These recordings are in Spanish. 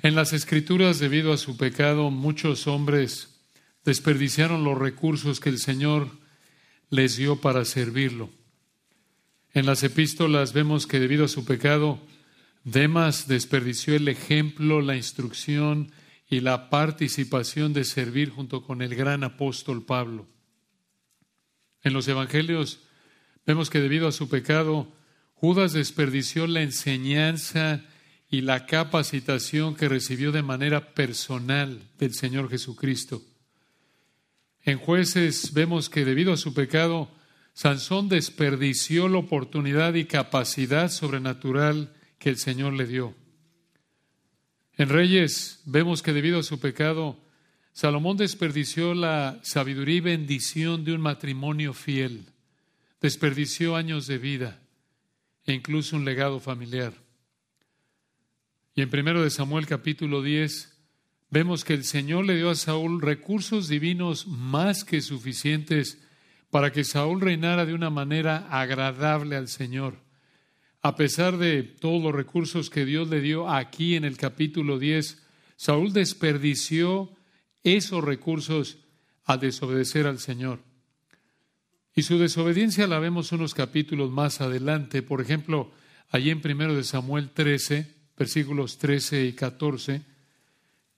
En las escrituras, debido a su pecado, muchos hombres desperdiciaron los recursos que el Señor les dio para servirlo. En las epístolas vemos que debido a su pecado, Demas desperdició el ejemplo, la instrucción y la participación de servir junto con el gran apóstol Pablo. En los evangelios vemos que debido a su pecado, Judas desperdició la enseñanza y la capacitación que recibió de manera personal del Señor Jesucristo. En jueces vemos que debido a su pecado, Sansón desperdició la oportunidad y capacidad sobrenatural que el Señor le dio. En Reyes vemos que debido a su pecado, Salomón desperdició la sabiduría y bendición de un matrimonio fiel, desperdició años de vida e incluso un legado familiar. Y en 1 de Samuel capítulo 10 vemos que el Señor le dio a Saúl recursos divinos más que suficientes para que Saúl reinara de una manera agradable al Señor. A pesar de todos los recursos que Dios le dio aquí en el capítulo 10, Saúl desperdició esos recursos al desobedecer al Señor. Y su desobediencia la vemos unos capítulos más adelante. Por ejemplo, allí en 1 de Samuel 13, versículos 13 y 14,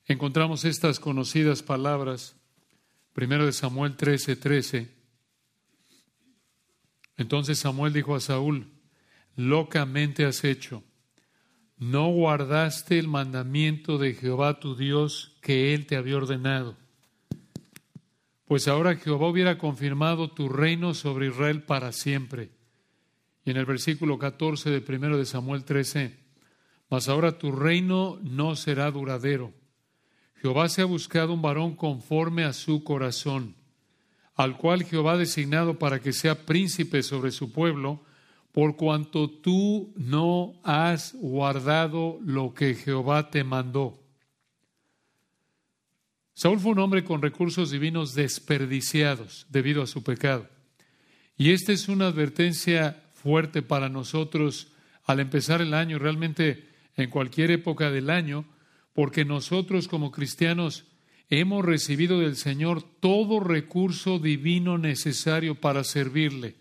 encontramos estas conocidas palabras. Primero de Samuel 13, 13. Entonces Samuel dijo a Saúl, locamente has hecho. No guardaste el mandamiento de Jehová tu Dios que él te había ordenado. Pues ahora Jehová hubiera confirmado tu reino sobre Israel para siempre. Y en el versículo 14 de primero de Samuel 13, mas ahora tu reino no será duradero. Jehová se ha buscado un varón conforme a su corazón, al cual Jehová ha designado para que sea príncipe sobre su pueblo, por cuanto tú no has guardado lo que Jehová te mandó. Saúl fue un hombre con recursos divinos desperdiciados debido a su pecado. Y esta es una advertencia fuerte para nosotros al empezar el año. Realmente en cualquier época del año, porque nosotros como cristianos hemos recibido del Señor todo recurso divino necesario para servirle.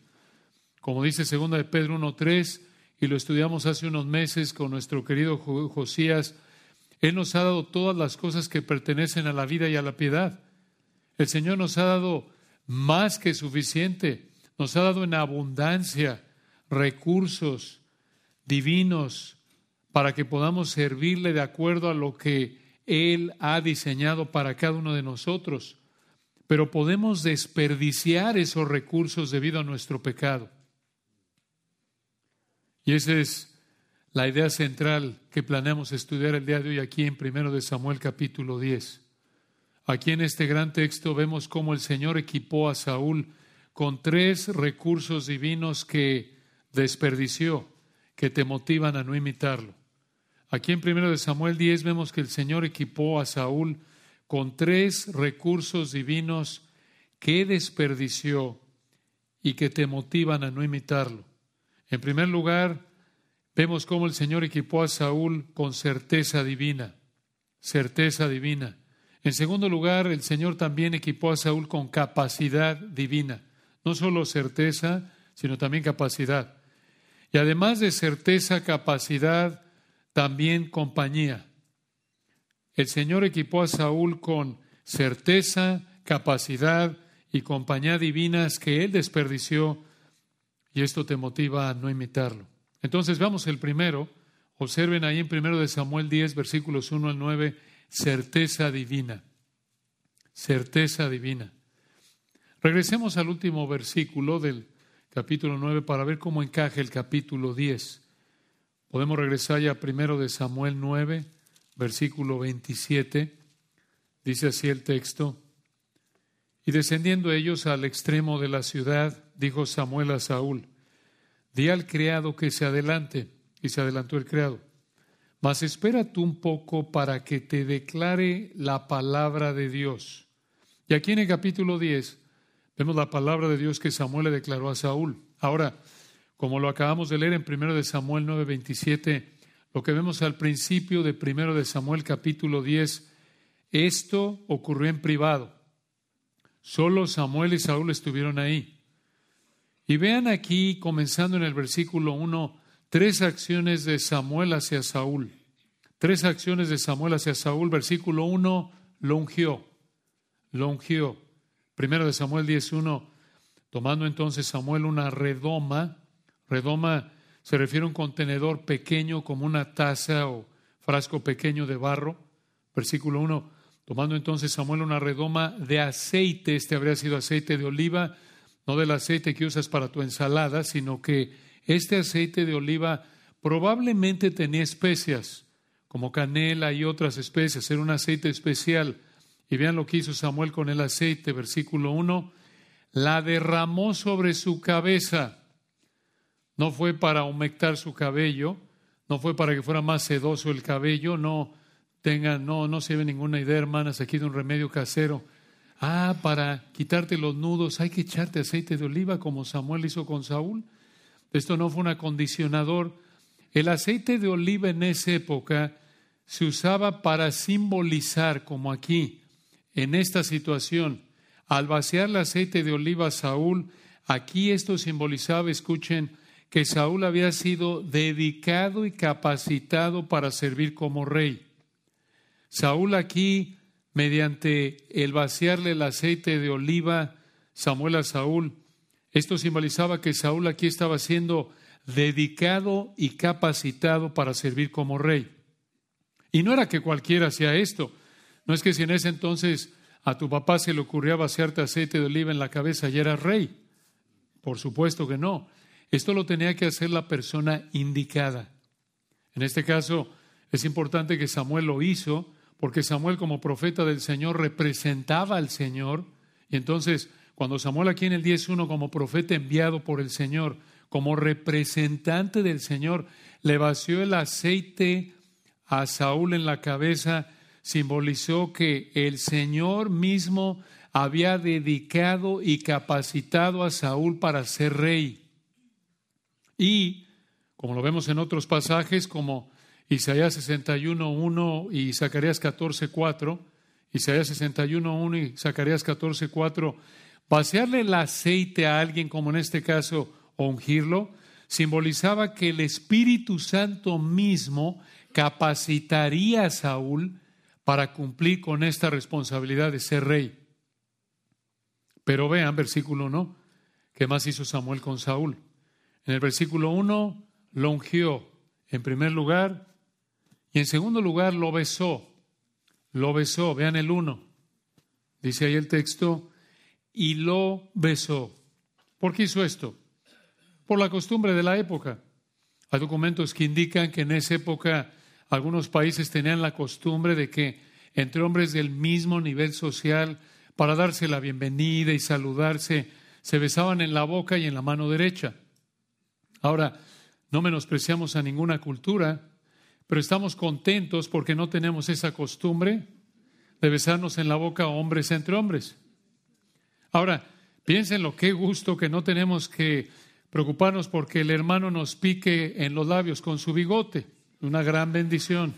Como dice segunda de Pedro 1.3, y lo estudiamos hace unos meses con nuestro querido Josías, Él nos ha dado todas las cosas que pertenecen a la vida y a la piedad. El Señor nos ha dado más que suficiente, nos ha dado en abundancia recursos divinos para que podamos servirle de acuerdo a lo que Él ha diseñado para cada uno de nosotros. Pero podemos desperdiciar esos recursos debido a nuestro pecado. Y esa es la idea central que planeamos estudiar el día de hoy aquí en 1 de Samuel capítulo 10. Aquí en este gran texto vemos cómo el Señor equipó a Saúl con tres recursos divinos que desperdició, que te motivan a no imitarlo. Aquí en 1 de Samuel 10 vemos que el Señor equipó a Saúl con tres recursos divinos que desperdició y que te motivan a no imitarlo. En primer lugar, vemos cómo el Señor equipó a Saúl con certeza divina, certeza divina. En segundo lugar, el Señor también equipó a Saúl con capacidad divina, no solo certeza, sino también capacidad. Y además de certeza, capacidad, también compañía. El Señor equipó a Saúl con certeza, capacidad y compañía divinas que él desperdició y esto te motiva a no imitarlo. Entonces veamos el primero. Observen ahí en primero de Samuel 10, versículos 1 al 9, certeza divina. Certeza divina. Regresemos al último versículo del capítulo 9 para ver cómo encaja el capítulo 10. Podemos regresar ya primero de Samuel 9, versículo 27. Dice así el texto. Y descendiendo ellos al extremo de la ciudad, dijo Samuel a Saúl, di al criado que se adelante. Y se adelantó el criado. Mas espera tú un poco para que te declare la palabra de Dios. Y aquí en el capítulo 10 vemos la palabra de Dios que Samuel le declaró a Saúl. Ahora, como lo acabamos de leer en 1 de Samuel 9:27, lo que vemos al principio de primero de Samuel capítulo 10, esto ocurrió en privado. Solo Samuel y Saúl estuvieron ahí. Y vean aquí, comenzando en el versículo 1, tres acciones de Samuel hacia Saúl. Tres acciones de Samuel hacia Saúl. Versículo 1, lo ungió. Lo ungió. Primero de Samuel 10.1, tomando entonces Samuel una redoma. Redoma se refiere a un contenedor pequeño como una taza o frasco pequeño de barro. Versículo 1, tomando entonces Samuel una redoma de aceite, este habría sido aceite de oliva, no del aceite que usas para tu ensalada, sino que este aceite de oliva probablemente tenía especias, como canela y otras especias, era un aceite especial. Y vean lo que hizo Samuel con el aceite, versículo 1, la derramó sobre su cabeza. No fue para humectar su cabello, no fue para que fuera más sedoso el cabello, no tengan, no, no se ve ninguna idea, hermanas, aquí de un remedio casero. Ah, para quitarte los nudos hay que echarte aceite de oliva como Samuel hizo con Saúl. Esto no fue un acondicionador. El aceite de oliva en esa época se usaba para simbolizar, como aquí, en esta situación, al vaciar el aceite de oliva a Saúl, aquí esto simbolizaba, escuchen, que Saúl había sido dedicado y capacitado para servir como rey. Saúl aquí, mediante el vaciarle el aceite de oliva, Samuel a Saúl, esto simbolizaba que Saúl aquí estaba siendo dedicado y capacitado para servir como rey. Y no era que cualquiera hacía esto. No es que si en ese entonces a tu papá se le ocurría vaciarte aceite de oliva en la cabeza y eras rey. Por supuesto que no. Esto lo tenía que hacer la persona indicada. En este caso, es importante que Samuel lo hizo, porque Samuel como profeta del Señor representaba al Señor. Y entonces, cuando Samuel aquí en el 10.1 como profeta enviado por el Señor, como representante del Señor, le vació el aceite a Saúl en la cabeza, simbolizó que el Señor mismo había dedicado y capacitado a Saúl para ser rey. Y, como lo vemos en otros pasajes, como Isaías 61.1 y Zacarías 14.4, Isaías 61.1 y Zacarías 14.4, vaciarle el aceite a alguien, como en este caso, ungirlo, simbolizaba que el Espíritu Santo mismo capacitaría a Saúl para cumplir con esta responsabilidad de ser rey. Pero vean, versículo 1, ¿qué más hizo Samuel con Saúl? En el versículo 1 lo ungió en primer lugar y en segundo lugar lo besó. Lo besó, vean el 1. Dice ahí el texto, y lo besó. ¿Por qué hizo esto? Por la costumbre de la época. Hay documentos que indican que en esa época algunos países tenían la costumbre de que entre hombres del mismo nivel social, para darse la bienvenida y saludarse, se besaban en la boca y en la mano derecha. Ahora, no menospreciamos a ninguna cultura, pero estamos contentos porque no tenemos esa costumbre de besarnos en la boca hombres entre hombres. Ahora, piensen lo que gusto que no tenemos que preocuparnos porque el hermano nos pique en los labios con su bigote, una gran bendición.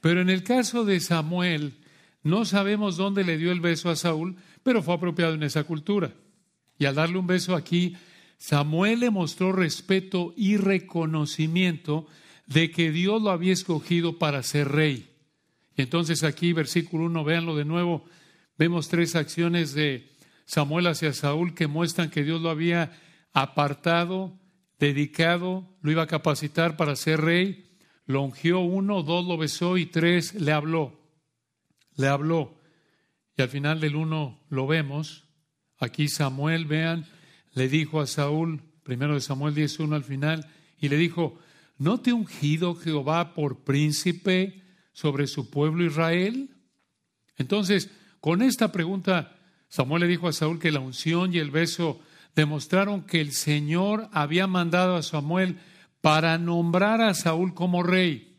Pero en el caso de Samuel, no sabemos dónde le dio el beso a Saúl, pero fue apropiado en esa cultura. Y al darle un beso aquí, Samuel le mostró respeto y reconocimiento de que Dios lo había escogido para ser rey. Y entonces aquí, versículo 1, véanlo de nuevo, vemos tres acciones de Samuel hacia Saúl que muestran que Dios lo había apartado, dedicado, lo iba a capacitar para ser rey. Lo ungió uno, dos lo besó y tres le habló. Le habló. Y al final del uno lo vemos. Aquí Samuel, vean, le dijo a Saúl, primero de Samuel 10.1 al final, y le dijo, ¿no te ungido Jehová por príncipe sobre su pueblo Israel? Entonces, con esta pregunta, Samuel le dijo a Saúl que la unción y el beso demostraron que el Señor había mandado a Samuel para nombrar a Saúl como rey.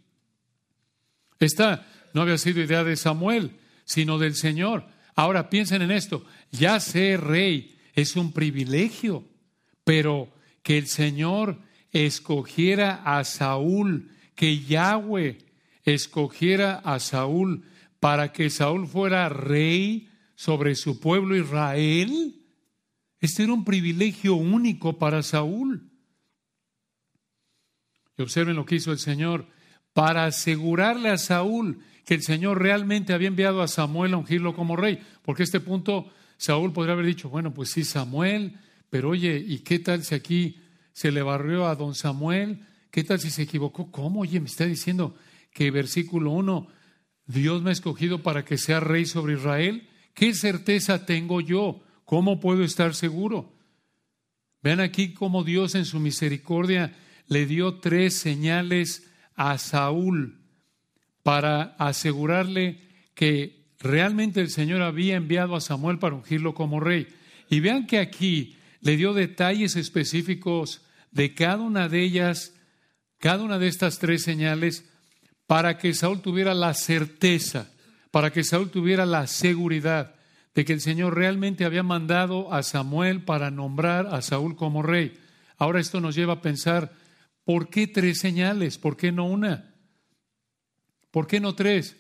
Esta no había sido idea de Samuel, sino del Señor. Ahora piensen en esto, ya ser rey es un privilegio, pero que el Señor escogiera a Saúl, que Yahweh escogiera a Saúl para que Saúl fuera rey sobre su pueblo Israel. Este era un privilegio único para Saúl. Y observen lo que hizo el Señor para asegurarle a Saúl que el Señor realmente había enviado a Samuel a ungirlo como rey. Porque este punto Saúl podría haber dicho, bueno, pues sí, Samuel, pero oye, ¿y qué tal si aquí se le barrió a don Samuel? ¿Qué tal si se equivocó? ¿Cómo? Oye, me está diciendo que versículo 1, Dios me ha escogido para que sea rey sobre Israel. ¿Qué certeza tengo yo? ¿Cómo puedo estar seguro? Vean aquí cómo Dios en su misericordia le dio tres señales a Saúl para asegurarle que realmente el Señor había enviado a Samuel para ungirlo como rey. Y vean que aquí le dio detalles específicos de cada una de ellas, cada una de estas tres señales, para que Saúl tuviera la certeza, para que Saúl tuviera la seguridad de que el Señor realmente había mandado a Samuel para nombrar a Saúl como rey. Ahora esto nos lleva a pensar, ¿por qué tres señales? ¿Por qué no una? ¿Por qué no tres?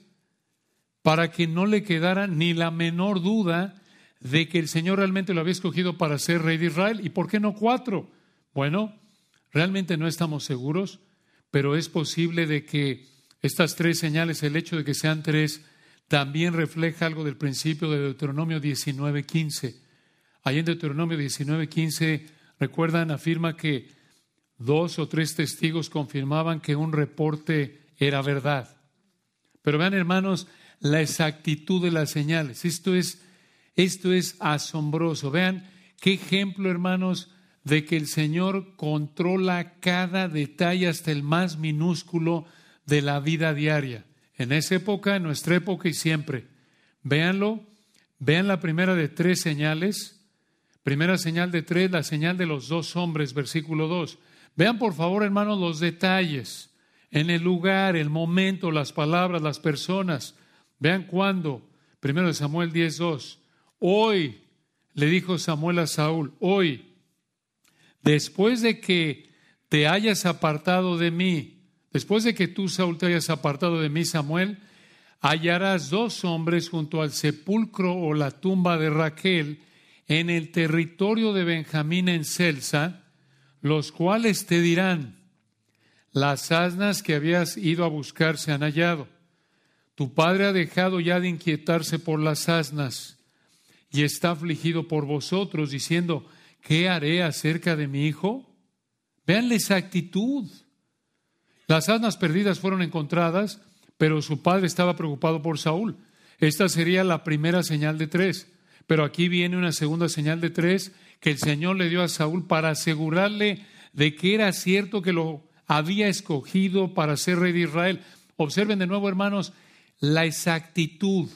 Para que no le quedara ni la menor duda de que el Señor realmente lo había escogido para ser rey de Israel. ¿Y por qué no cuatro? Bueno, realmente no estamos seguros, pero es posible de que estas tres señales, el hecho de que sean tres, también refleja algo del principio de Deuteronomio 19.15. Ahí en Deuteronomio 19.15, recuerdan, afirma que dos o tres testigos confirmaban que un reporte era verdad. Pero vean, hermanos, la exactitud de las señales. Esto es, esto es asombroso. Vean qué ejemplo, hermanos, de que el Señor controla cada detalle hasta el más minúsculo de la vida diaria en esa época, en nuestra época y siempre. Véanlo, vean la primera de tres señales. Primera señal de tres, la señal de los dos hombres, versículo 2. Vean por favor, hermanos, los detalles en el lugar, el momento, las palabras, las personas. Vean cuándo. Primero de Samuel 10.2. Hoy, le dijo Samuel a Saúl, hoy, después de que te hayas apartado de mí Después de que tú, Saúl, te hayas apartado de mí, Samuel, hallarás dos hombres junto al sepulcro o la tumba de Raquel en el territorio de Benjamín en Celsa, los cuales te dirán, las asnas que habías ido a buscar se han hallado. Tu padre ha dejado ya de inquietarse por las asnas y está afligido por vosotros, diciendo, ¿qué haré acerca de mi hijo? Vean esa actitud. Las asnas perdidas fueron encontradas, pero su padre estaba preocupado por Saúl. Esta sería la primera señal de tres. Pero aquí viene una segunda señal de tres que el Señor le dio a Saúl para asegurarle de que era cierto que lo había escogido para ser rey de Israel. Observen de nuevo, hermanos, la exactitud.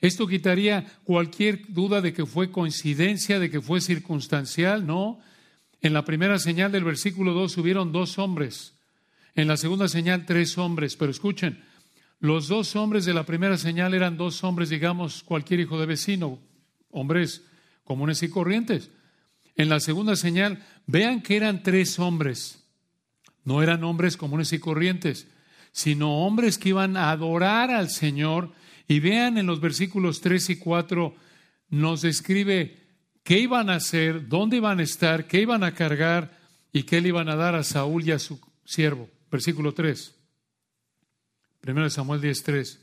Esto quitaría cualquier duda de que fue coincidencia, de que fue circunstancial, ¿no? En la primera señal del versículo 2 hubieron dos hombres, en la segunda señal, tres hombres. Pero escuchen, los dos hombres de la primera señal eran dos hombres, digamos, cualquier hijo de vecino, hombres comunes y corrientes. En la segunda señal, vean que eran tres hombres. No eran hombres comunes y corrientes, sino hombres que iban a adorar al Señor. Y vean en los versículos 3 y 4, nos describe qué iban a hacer, dónde iban a estar, qué iban a cargar y qué le iban a dar a Saúl y a su siervo. Versículo 3. Primero Samuel 10.3.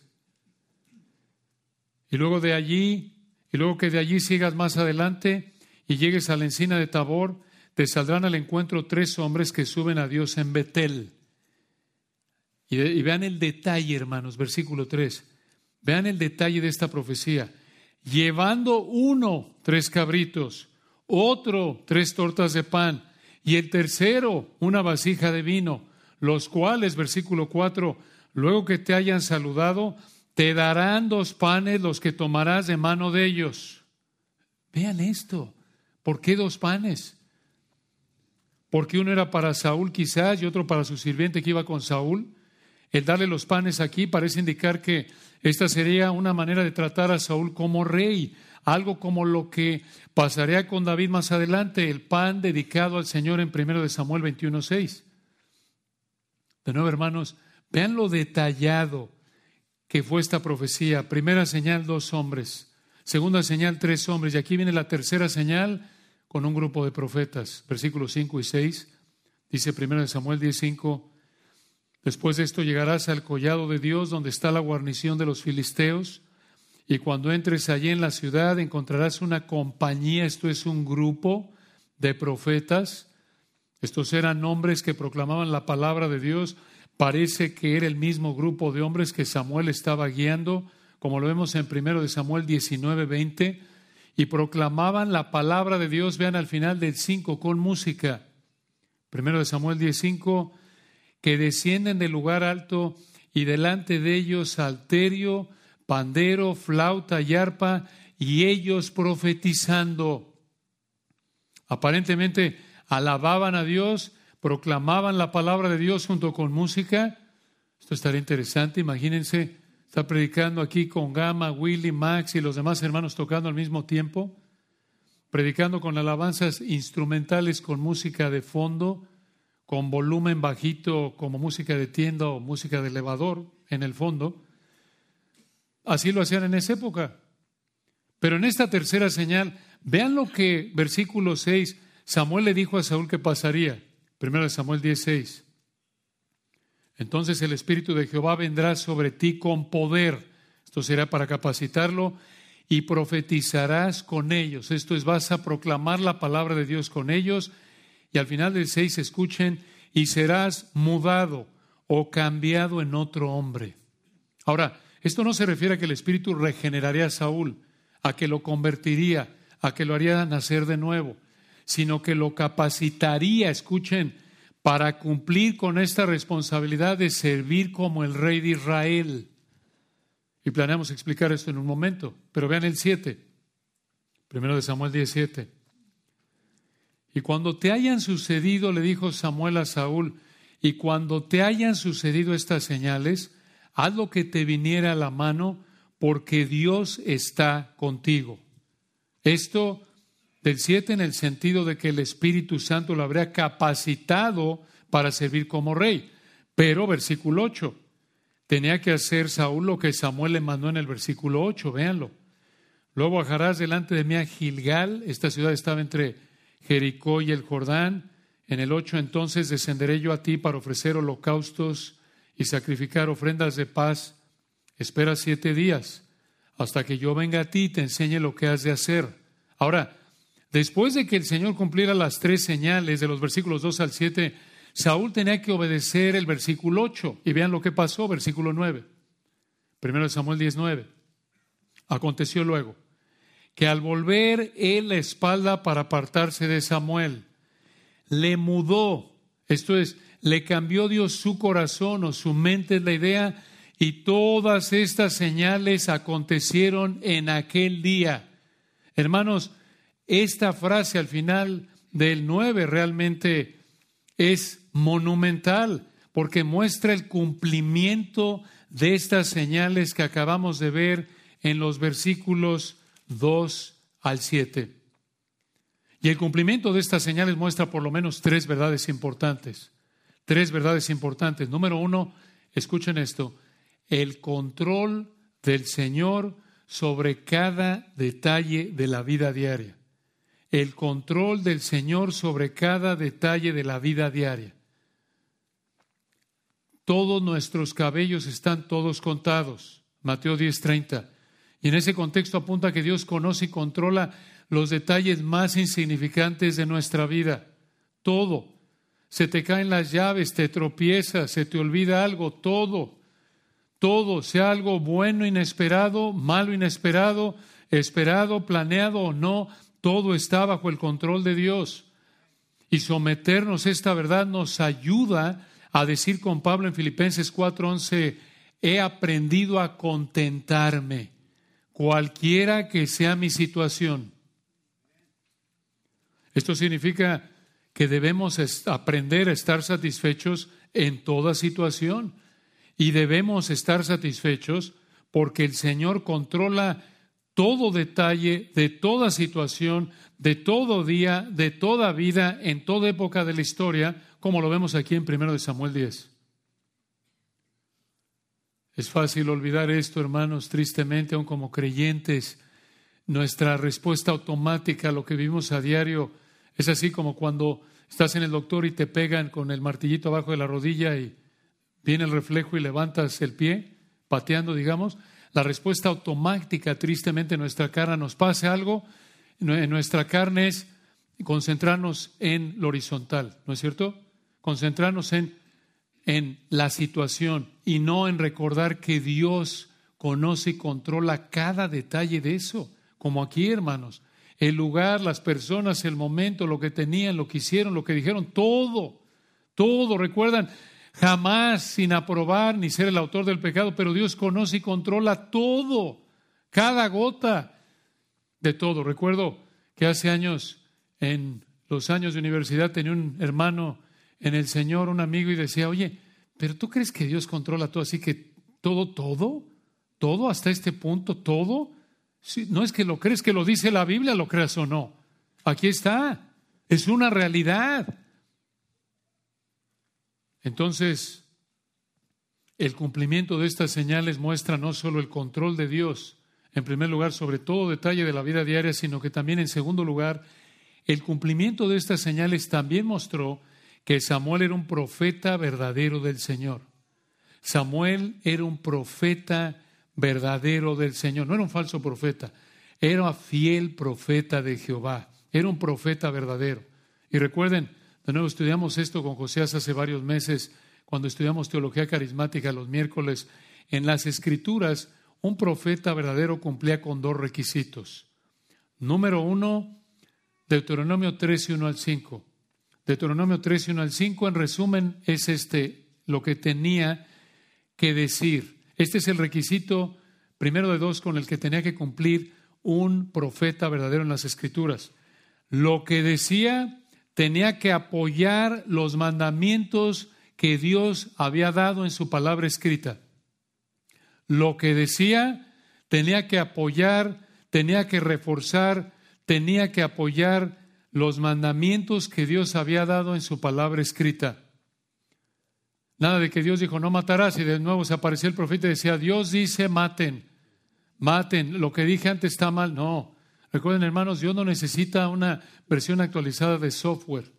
Y luego de allí, y luego que de allí sigas más adelante y llegues a la encina de Tabor, te saldrán al encuentro tres hombres que suben a Dios en Betel. Y, vean el detalle, hermanos, versículo 3. Vean el detalle de esta profecía. Llevando uno tres cabritos, otro tres tortas de pan y el tercero una vasija de vino los cuales, versículo 4, luego que te hayan saludado, te darán dos panes los que tomarás de mano de ellos. Vean esto. ¿Por qué dos panes? Porque uno era para Saúl quizás y otro para su sirviente que iba con Saúl. El darle los panes aquí parece indicar que esta sería una manera de tratar a Saúl como rey, algo como lo que pasaría con David más adelante, el pan dedicado al Señor en 1 de Samuel 21.6. De nuevo, hermanos, Vean lo detallado que fue esta profecía. Primera señal, dos hombres. Segunda señal, tres hombres. Y aquí viene la tercera señal con un grupo de profetas. Versículos 5 y 6. Dice primero de Samuel 10:5. Después de esto llegarás al collado de Dios, donde está la guarnición de los filisteos. Y cuando entres allí en la ciudad encontrarás una compañía, esto es un grupo de profetas. Estos eran hombres que proclamaban la palabra de Dios. Parece que era el mismo grupo de hombres que Samuel estaba guiando, como lo vemos en 1 de Samuel 19, 20, y proclamaban la palabra de Dios, vean al final del 5, con música. 1 de Samuel 15, que descienden del lugar alto y delante de ellos salterio, pandero, flauta y arpa, y ellos profetizando. Aparentemente alababan a Dios, proclamaban la palabra de Dios junto con música. Esto estaría interesante, imagínense, está predicando aquí con Gama, Willy, Max y los demás hermanos tocando al mismo tiempo, predicando con alabanzas instrumentales con música de fondo, con volumen bajito como música de tienda o música de elevador en el fondo. Así lo hacían en esa época. Pero en esta tercera señal, vean lo que versículo 6, Samuel le dijo a Saúl que pasaría. Primero Samuel 16. Entonces el Espíritu de Jehová vendrá sobre ti con poder. Esto será para capacitarlo y profetizarás con ellos. Esto es, vas a proclamar la palabra de Dios con ellos. Y al final del 6 escuchen, y serás mudado o cambiado en otro hombre. Ahora, esto no se refiere a que el Espíritu regeneraría a Saúl, a que lo convertiría, a que lo haría nacer de nuevo, sino que lo capacitaría, escuchen, para cumplir con esta responsabilidad de servir como el rey de Israel. Y planeamos explicar esto en un momento, pero vean el 7, primero de Samuel 17. Y cuando te hayan sucedido, le dijo Samuel a Saúl, y cuando te hayan sucedido estas señales, haz lo que te viniera a la mano, porque Dios está contigo. Esto del 7 en el sentido de que el Espíritu Santo lo habría capacitado para servir como rey. Pero, versículo 8, tenía que hacer Saúl lo que Samuel le mandó en el versículo 8, véanlo. Luego bajarás delante de mí a Gilgal, esta ciudad estaba entre Jericó y el Jordán. En el 8 entonces descenderé yo a ti para ofrecer holocaustos y sacrificar ofrendas de paz, espera siete días hasta que yo venga a ti y te enseñe lo que has de hacer. Ahora, después de que el Señor cumpliera las tres señales de los versículos 2 al 7, Saúl tenía que obedecer el versículo 8. Y vean lo que pasó, versículo 9. Primero de Samuel 19. Aconteció luego que al volver él la espalda para apartarse de Samuel, le mudó, esto es, le cambió Dios su corazón o su mente, la idea, y todas estas señales acontecieron en aquel día. Hermanos, esta frase al final del 9 realmente es monumental porque muestra el cumplimiento de estas señales que acabamos de ver en los versículos 2 al 7. Y el cumplimiento de estas señales muestra por lo menos tres verdades importantes tres verdades importantes. Número uno, escuchen esto, el control del Señor sobre cada detalle de la vida diaria. El control del Señor sobre cada detalle de la vida diaria. Todos nuestros cabellos están todos contados. Mateo 10:30. Y en ese contexto apunta que Dios conoce y controla los detalles más insignificantes de nuestra vida. Todo se te caen las llaves, te tropiezas, se te olvida algo, todo, todo, sea algo bueno, inesperado, malo, inesperado, esperado, planeado o no, todo está bajo el control de Dios. Y someternos a esta verdad nos ayuda a decir con Pablo en Filipenses 4:11, he aprendido a contentarme, cualquiera que sea mi situación. Esto significa que debemos aprender a estar satisfechos en toda situación. Y debemos estar satisfechos porque el Señor controla todo detalle de toda situación, de todo día, de toda vida, en toda época de la historia, como lo vemos aquí en 1 Samuel 10. Es fácil olvidar esto, hermanos, tristemente, aún como creyentes. Nuestra respuesta automática a lo que vivimos a diario es así como cuando estás en el doctor y te pegan con el martillito abajo de la rodilla y viene el reflejo y levantas el pie, pateando, digamos. La respuesta automática, tristemente, en nuestra cara nos pasa algo, en nuestra carne es concentrarnos en lo horizontal, ¿no es cierto? Concentrarnos en, en la situación y no en recordar que Dios conoce y controla cada detalle de eso, como aquí, hermanos. El lugar, las personas, el momento, lo que tenían, lo que hicieron, lo que dijeron, todo, todo, recuerdan, jamás sin aprobar ni ser el autor del pecado, pero Dios conoce y controla todo, cada gota de todo. Recuerdo que hace años en los años de universidad tenía un hermano en el Señor, un amigo, y decía, oye, pero tú crees que Dios controla todo, así que todo, todo, todo hasta este punto, todo. no es que lo crees, que lo dice la Biblia, lo creas o no. Aquí está, es una realidad. Entonces, el cumplimiento de estas señales muestra no solo el control de Dios, en primer lugar, sobre todo detalle de la vida diaria, sino que también, en segundo lugar, el cumplimiento de estas señales también mostró que Samuel era un profeta verdadero del Señor. Samuel era un profeta verdadero del Señor, no era un falso profeta, era fiel profeta de Jehová, era un profeta verdadero. Y recuerden, de nuevo estudiamos esto con José hace varios meses, cuando estudiamos teología carismática los miércoles. En las escrituras, un profeta verdadero cumplía con dos requisitos. Número uno, Deuteronomio 3 y 1 al 5. Deuteronomio 3 y 1 al 5, en resumen, es este lo que tenía que decir. Este es el requisito primero de dos con el que tenía que cumplir un profeta verdadero en las Escrituras. Lo que decía tenía que apoyar los mandamientos que Dios había dado en su palabra escrita. Lo que decía tenía que apoyar, tenía que reforzar tenía que apoyar los mandamientos que Dios había dado en su palabra escrita. Nada de que Dios dijo, no matarás, y de nuevo se apareció el profeta y decía, Dios dice, maten, maten, lo que dije antes está mal. No, recuerden hermanos, Dios no necesita una versión actualizada de software.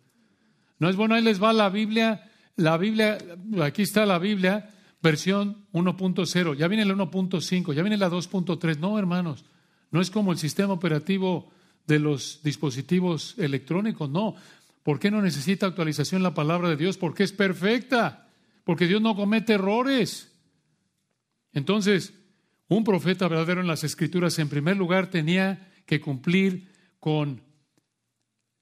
No es bueno, ahí les va la Biblia, la Biblia, aquí está la Biblia, versión 1.0, ya viene la 1.5, ya viene la 2.3. No, hermanos, no es como el sistema operativo de los dispositivos electrónicos. No. ¿Por qué no necesita actualización la palabra de Dios? Porque es perfecta. Porque Dios no comete errores. Entonces, un profeta verdadero en las escrituras, en primer lugar, tenía que cumplir con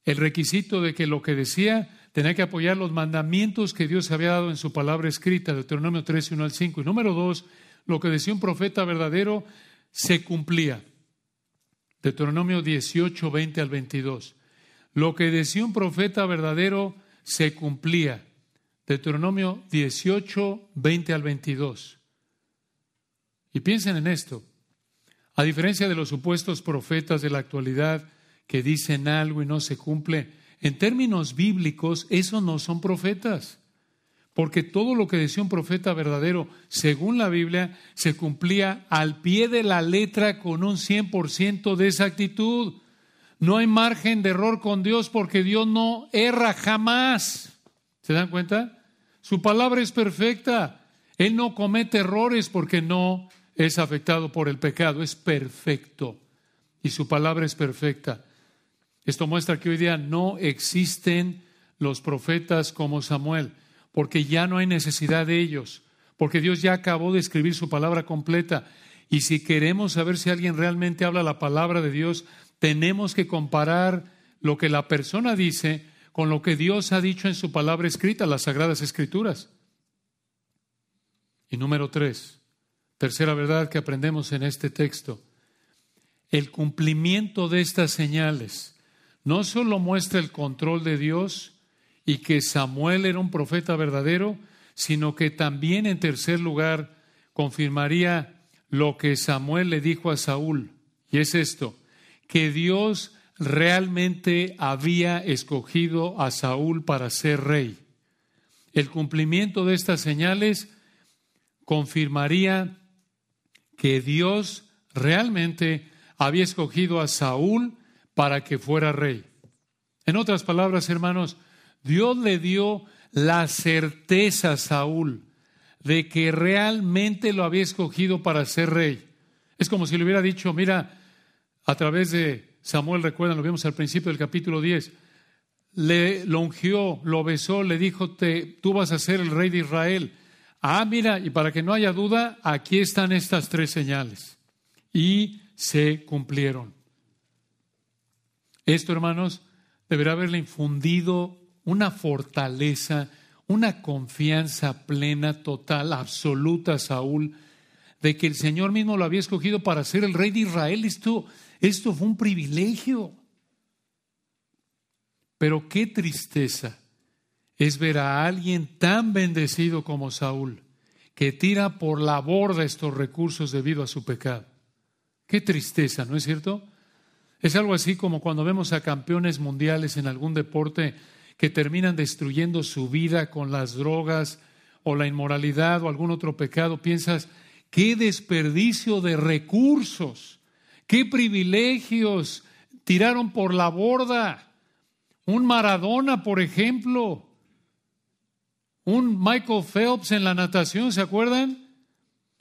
el requisito de que lo que decía tenía que apoyar los mandamientos que Dios había dado en su palabra escrita, Deuteronomio 3, 1 al 5. Y número dos, lo que decía un profeta verdadero se cumplía. Deuteronomio 18, 20 al 22. Lo que decía un profeta verdadero se cumplía. Deuteronomio 18, 20 al 22. Y piensen en esto. A diferencia de los supuestos profetas de la actualidad que dicen algo y no se cumple, en términos bíblicos, esos no son profetas porque todo lo que decía un profeta verdadero, según la Biblia, se cumplía al pie de la letra con un 100% de exactitud. No hay margen de error con Dios porque Dios no erra jamás. ¿Se dan cuenta? Su palabra es perfecta. Él no comete errores porque no es afectado por el pecado, es perfecto. Y su palabra es perfecta. Esto muestra que hoy día no existen los profetas como Samuel porque ya no hay necesidad de ellos, porque Dios ya acabó de escribir su palabra completa. Y si queremos saber si alguien realmente habla la palabra de Dios, tenemos que comparar lo que la persona dice con lo que Dios ha dicho en su palabra escrita, las sagradas escrituras. Y número tres, tercera verdad que aprendemos en este texto, el cumplimiento de estas señales no solo muestra el control de Dios, y que Samuel era un profeta verdadero, sino que también en tercer lugar confirmaría lo que Samuel le dijo a Saúl, y es esto, que Dios realmente había escogido a Saúl para ser rey. El cumplimiento de estas señales confirmaría que Dios realmente había escogido a Saúl para que fuera rey. En otras palabras, hermanos, Dios le dio la certeza a Saúl de que realmente lo había escogido para ser rey. Es como si le hubiera dicho, mira, a través de Samuel, recuerdan, lo vimos al principio del capítulo 10, le lo ungió, lo besó, le dijo, te, tú vas a ser el rey de Israel. Ah, mira, y para que no haya duda, aquí están estas tres señales. Y se cumplieron. Esto, hermanos, deberá haberle infundido una fortaleza, una confianza plena, total, absoluta Saúl, de que el Señor mismo lo había escogido para ser el rey de Israel. Esto, esto fue un privilegio. Pero qué tristeza es ver a alguien tan bendecido como Saúl, que tira por la borda estos recursos debido a su pecado. Qué tristeza, ¿no es cierto? Es algo así como cuando vemos a campeones mundiales en algún deporte que terminan destruyendo su vida con las drogas o la inmoralidad o algún otro pecado. Piensas, qué desperdicio de recursos, qué privilegios tiraron por la borda. Un Maradona, por ejemplo, un Michael Phelps en la natación, ¿se acuerdan?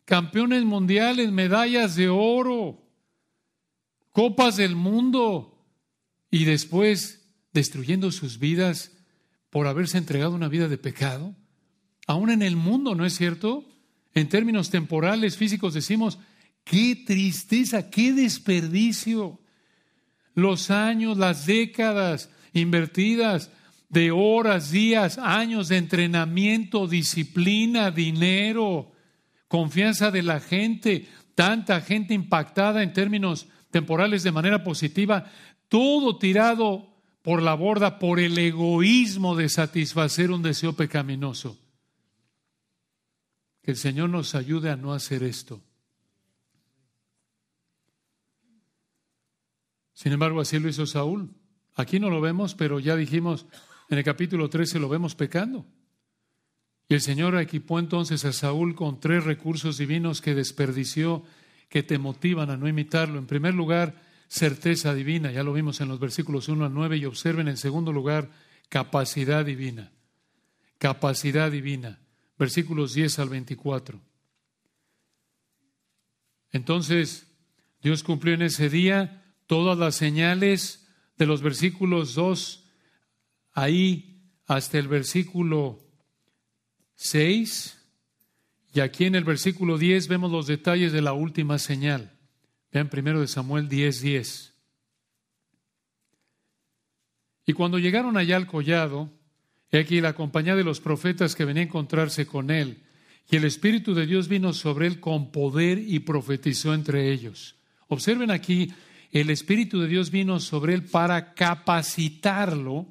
Campeones mundiales, medallas de oro, copas del mundo y después destruyendo sus vidas por haberse entregado una vida de pecado. Aún en el mundo, ¿no es cierto? En términos temporales, físicos, decimos, qué tristeza, qué desperdicio. Los años, las décadas invertidas de horas, días, años de entrenamiento, disciplina, dinero, confianza de la gente, tanta gente impactada en términos temporales de manera positiva, todo tirado por la borda por el egoísmo de satisfacer un deseo pecaminoso. Que el Señor nos ayude a no hacer esto. Sin embargo, así lo hizo Saúl. Aquí no lo vemos, pero ya dijimos, en el capítulo 13 lo vemos pecando. Y el Señor equipó entonces a Saúl con tres recursos divinos que desperdició, que te motivan a no imitarlo. En primer lugar, certeza divina, ya lo vimos en los versículos 1 al 9, y observen en segundo lugar, capacidad divina. Capacidad divina, versículos 10 al 24. Entonces, Dios cumplió en ese día todas las señales de los versículos 2 ahí hasta el versículo 6. Y aquí en el versículo 10 vemos los detalles de la última señal. Vean primero de Samuel 10, 10. Y cuando llegaron allá al collado, he aquí la compañía de los profetas que venía a encontrarse con él, y el Espíritu de Dios vino sobre él con poder y profetizó entre ellos. Observen aquí, el Espíritu de Dios vino sobre él para capacitarlo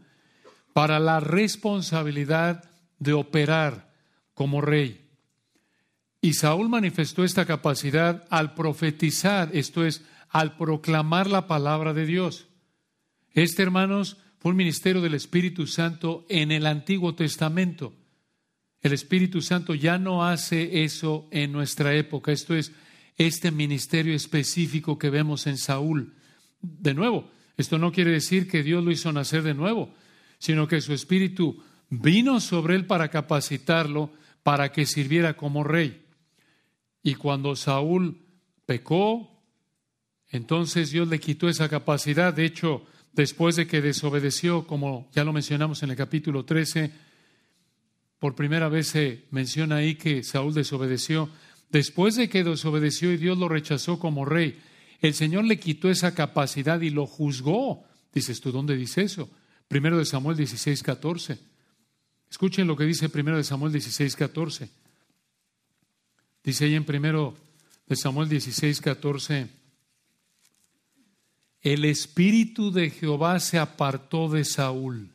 para la responsabilidad de operar como rey. Y Saúl manifestó esta capacidad al profetizar, esto es, al proclamar la palabra de Dios. Este, hermanos, fue un ministerio del Espíritu Santo en el Antiguo Testamento. El Espíritu Santo ya no hace eso en nuestra época. Esto es este ministerio específico que vemos en Saúl. De nuevo, esto no quiere decir que Dios lo hizo nacer de nuevo, sino que su Espíritu vino sobre él para capacitarlo para que sirviera como rey. Y cuando Saúl pecó, entonces Dios le quitó esa capacidad. De hecho, después de que desobedeció, como ya lo mencionamos en el capítulo 13, por primera vez se menciona ahí que Saúl desobedeció. Después de que desobedeció y Dios lo rechazó como rey, el Señor le quitó esa capacidad y lo juzgó. Dices tú, ¿dónde dice eso? Primero de Samuel 16, 14. Escuchen lo que dice primero de Samuel 16, 14. Dice ahí en primero de Samuel 16, 14. El espíritu de Jehová se apartó de Saúl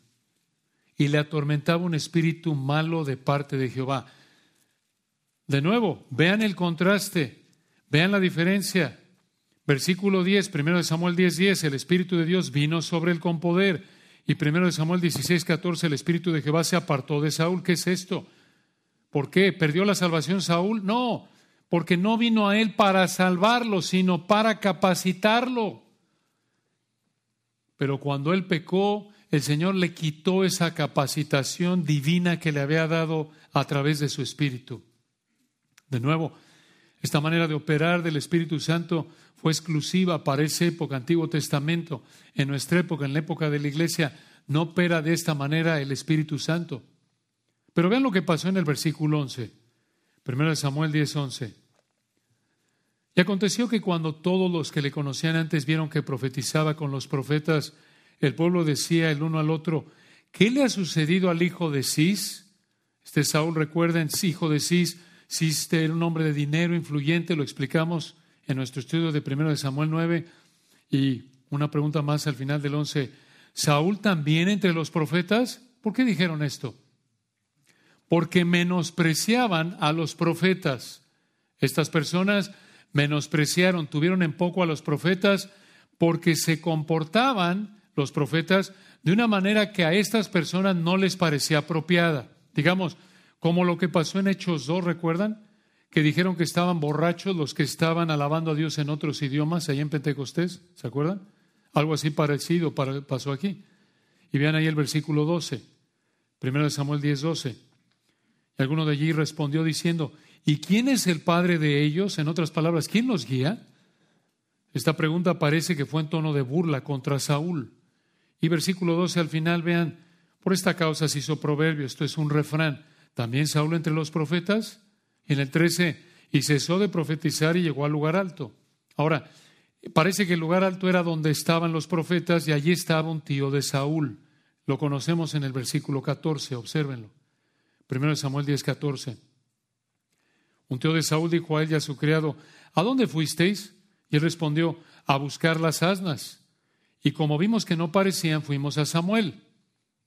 y le atormentaba un espíritu malo de parte de Jehová. De nuevo, vean el contraste, vean la diferencia. Versículo 10, primero de Samuel 10, 10, el Espíritu de Dios vino sobre él con poder y primero de Samuel 16, 14, el Espíritu de Jehová se apartó de Saúl. ¿Qué es esto? ¿Por qué? ¿Perdió la salvación Saúl? No, porque no vino a él para salvarlo, sino para capacitarlo. Pero cuando él pecó, el Señor le quitó esa capacitación divina que le había dado a través de su Espíritu. De nuevo, esta manera de operar del Espíritu Santo fue exclusiva para esa época, Antiguo Testamento. En nuestra época, en la época de la iglesia, no opera de esta manera el Espíritu Santo. Pero vean lo que pasó en el versículo 11, primero de Samuel 10, 11. Y aconteció que cuando todos los que le conocían antes vieron que profetizaba con los profetas, el pueblo decía el uno al otro, ¿qué le ha sucedido al hijo de Cis? Este Saúl, recuerden, hijo de Cis, Cis era un hombre de dinero influyente, lo explicamos en nuestro estudio de primero de Samuel 9. Y una pregunta más al final del 11, ¿Saúl también entre los profetas? ¿Por qué dijeron esto? Porque menospreciaban a los profetas. Estas personas menospreciaron, tuvieron en poco a los profetas porque se comportaban los profetas de una manera que a estas personas no les parecía apropiada. Digamos, como lo que pasó en Hechos 2, ¿recuerdan? Que dijeron que estaban borrachos los que estaban alabando a Dios en otros idiomas ahí en Pentecostés, ¿se acuerdan? Algo así parecido pasó aquí. Y vean ahí el versículo 12, primero de Samuel 10, 12. Alguno de allí respondió diciendo, ¿y quién es el padre de ellos? En otras palabras, ¿quién los guía? Esta pregunta parece que fue en tono de burla contra Saúl. Y versículo 12 al final, vean, por esta causa se hizo proverbio, esto es un refrán. También Saúl entre los profetas. En el 13, y cesó de profetizar y llegó al lugar alto. Ahora, parece que el lugar alto era donde estaban los profetas y allí estaba un tío de Saúl. Lo conocemos en el versículo 14, obsérvenlo. Primero Samuel 10, 14. Un tío de Saúl dijo a él y a su criado, ¿a dónde fuisteis? Y él respondió, a buscar las asnas. Y como vimos que no parecían, fuimos a Samuel.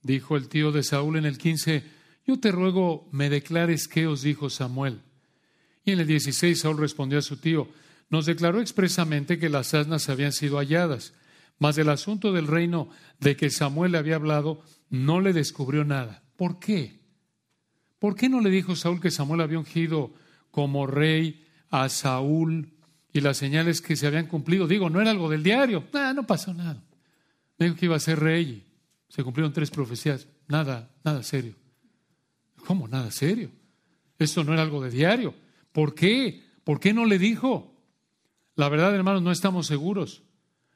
Dijo el tío de Saúl en el 15, yo te ruego me declares qué os dijo Samuel. Y en el 16 Saúl respondió a su tío, nos declaró expresamente que las asnas habían sido halladas, mas del asunto del reino de que Samuel había hablado no le descubrió nada. ¿Por qué? ¿Por qué no le dijo Saúl que Samuel había ungido como rey a Saúl y las señales que se habían cumplido? Digo, no era algo del diario, ah, no pasó nada. Dijo que iba a ser rey se cumplieron tres profecías. Nada, nada serio. ¿Cómo nada serio? Esto no era algo de diario. ¿Por qué? ¿Por qué no le dijo? La verdad, hermanos, no estamos seguros.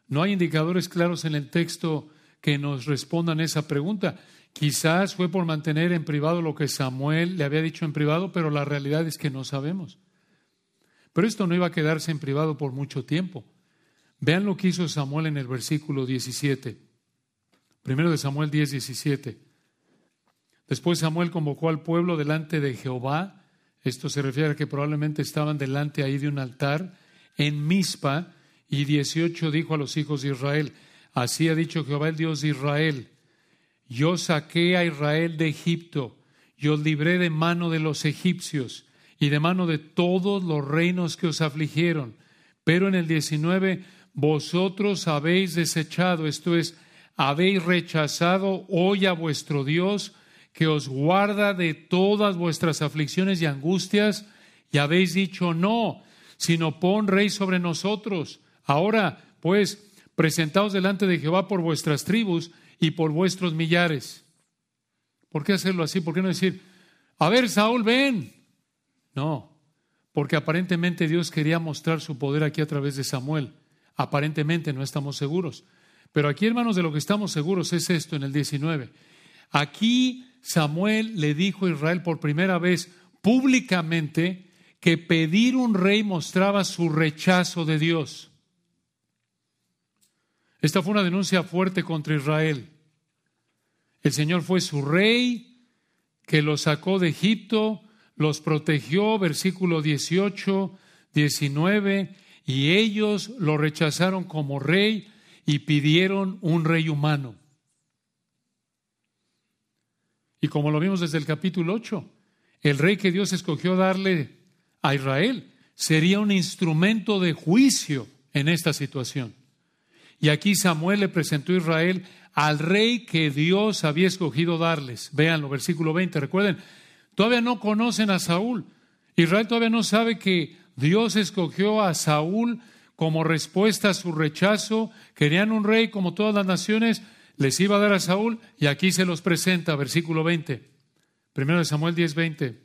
No hay indicadores claros en el texto que nos respondan esa pregunta. Quizás fue por mantener en privado lo que Samuel le había dicho en privado, pero la realidad es que no sabemos. Pero esto no iba a quedarse en privado por mucho tiempo. Vean lo que hizo Samuel en el versículo 17. Primero de Samuel 10, 17. Después Samuel convocó al pueblo delante de Jehová. Esto se refiere a que probablemente estaban delante ahí de un altar en Mizpa. Y 18 dijo a los hijos de Israel, así ha dicho Jehová el Dios de Israel, yo saqué a Israel de Egipto, yo os libré de mano de los egipcios y de mano de todos los reinos que os afligieron. Pero en el 19, vosotros habéis desechado, esto es, habéis rechazado hoy a vuestro Dios, que os guarda de todas vuestras aflicciones y angustias, y habéis dicho no, sino pon rey sobre nosotros. Ahora, pues, presentaos delante de Jehová por vuestras tribus y por vuestros millares. ¿Por qué hacerlo así? ¿Por qué no decir, a ver, Saúl, ven? No, porque aparentemente Dios quería mostrar su poder aquí a través de Samuel. Aparentemente no estamos seguros. Pero aquí, hermanos, de lo que estamos seguros es esto en el 19. Aquí Samuel le dijo a Israel por primera vez públicamente que pedir un rey mostraba su rechazo de Dios. Esta fue una denuncia fuerte contra Israel. El Señor fue su rey, que los sacó de Egipto, los protegió, versículo 18, 19, y ellos lo rechazaron como rey y pidieron un rey humano. Y como lo vimos desde el capítulo 8, el rey que Dios escogió darle a Israel sería un instrumento de juicio en esta situación. Y aquí Samuel le presentó a Israel al rey que Dios había escogido darles. Véanlo, versículo 20. Recuerden, Todavía no conocen a Saúl. Israel todavía no sabe que Dios escogió a Saúl como respuesta a su rechazo. Querían un rey como todas las naciones, les iba a dar a Saúl y aquí se los presenta, versículo 20. Primero de Samuel 10, 20.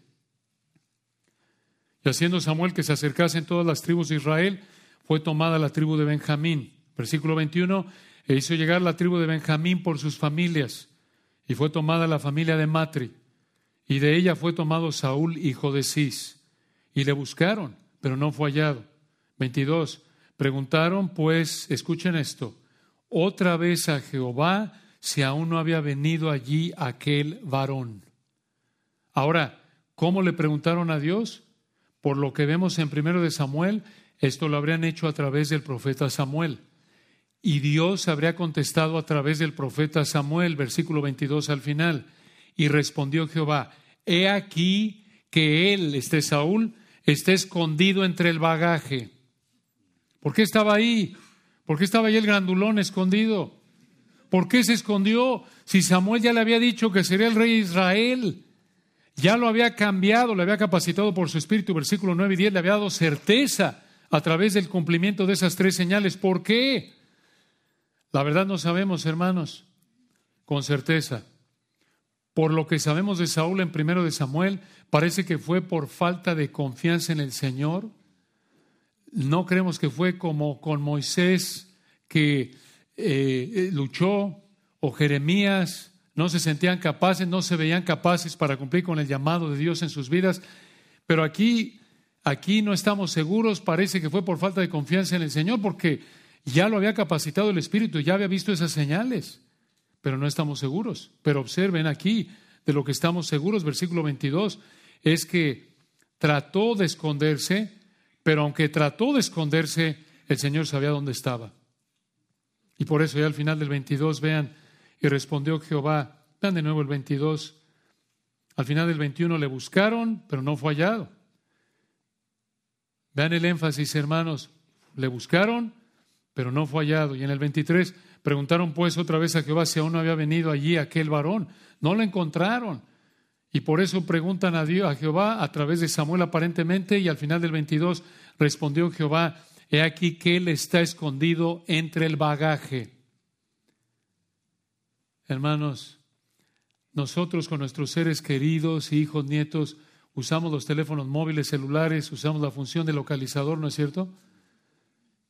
Y haciendo Samuel que se acercasen todas las tribus de Israel, fue tomada la tribu de Benjamín. Versículo 21, e hizo llegar la tribu de Benjamín por sus familias, y fue tomada la familia de Matri, y de ella fue tomado Saúl, hijo de Cis. Y le buscaron, pero no fue hallado. 22, preguntaron pues, escuchen esto, otra vez a Jehová si aún no había venido allí aquel varón. Ahora, ¿cómo le preguntaron a Dios? Por lo que vemos en primero de Samuel, esto lo habrían hecho a través del profeta Samuel. Y Dios habría contestado a través del profeta Samuel, versículo 22 al final. Y respondió Jehová, he aquí que él, este Saúl, está escondido entre el bagaje. ¿Por qué estaba ahí? ¿Por qué estaba ahí el grandulón escondido? ¿Por qué se escondió si Samuel ya le había dicho que sería el rey de Israel? Ya lo había cambiado, le había capacitado por su espíritu, versículo 9 y 10, le había dado certeza a través del cumplimiento de esas tres señales. ¿Por qué? La verdad no sabemos, hermanos, con certeza. Por lo que sabemos de Saúl en primero de Samuel, parece que fue por falta de confianza en el Señor. No creemos que fue como con Moisés que eh, luchó o Jeremías, no se sentían capaces, no se veían capaces para cumplir con el llamado de Dios en sus vidas. Pero aquí, aquí no estamos seguros, parece que fue por falta de confianza en el Señor, porque ya lo había capacitado el Espíritu, ya había visto esas señales, pero no estamos seguros. Pero observen aquí, de lo que estamos seguros, versículo 22, es que trató de esconderse, pero aunque trató de esconderse, el Señor sabía dónde estaba. Y por eso ya al final del 22, vean, y respondió Jehová, vean de nuevo el 22, al final del 21 le buscaron, pero no fue hallado. Vean el énfasis, hermanos, le buscaron, pero no fue hallado. Y en el 23 preguntaron pues otra vez a Jehová si aún no había venido allí aquel varón. No lo encontraron. Y por eso preguntan a Dios, a Jehová, a través de Samuel aparentemente, y al final del 22 respondió Jehová, he aquí que él está escondido entre el bagaje. Hermanos, nosotros con nuestros seres queridos, hijos, nietos, usamos los teléfonos móviles, celulares, usamos la función de localizador, ¿no es cierto?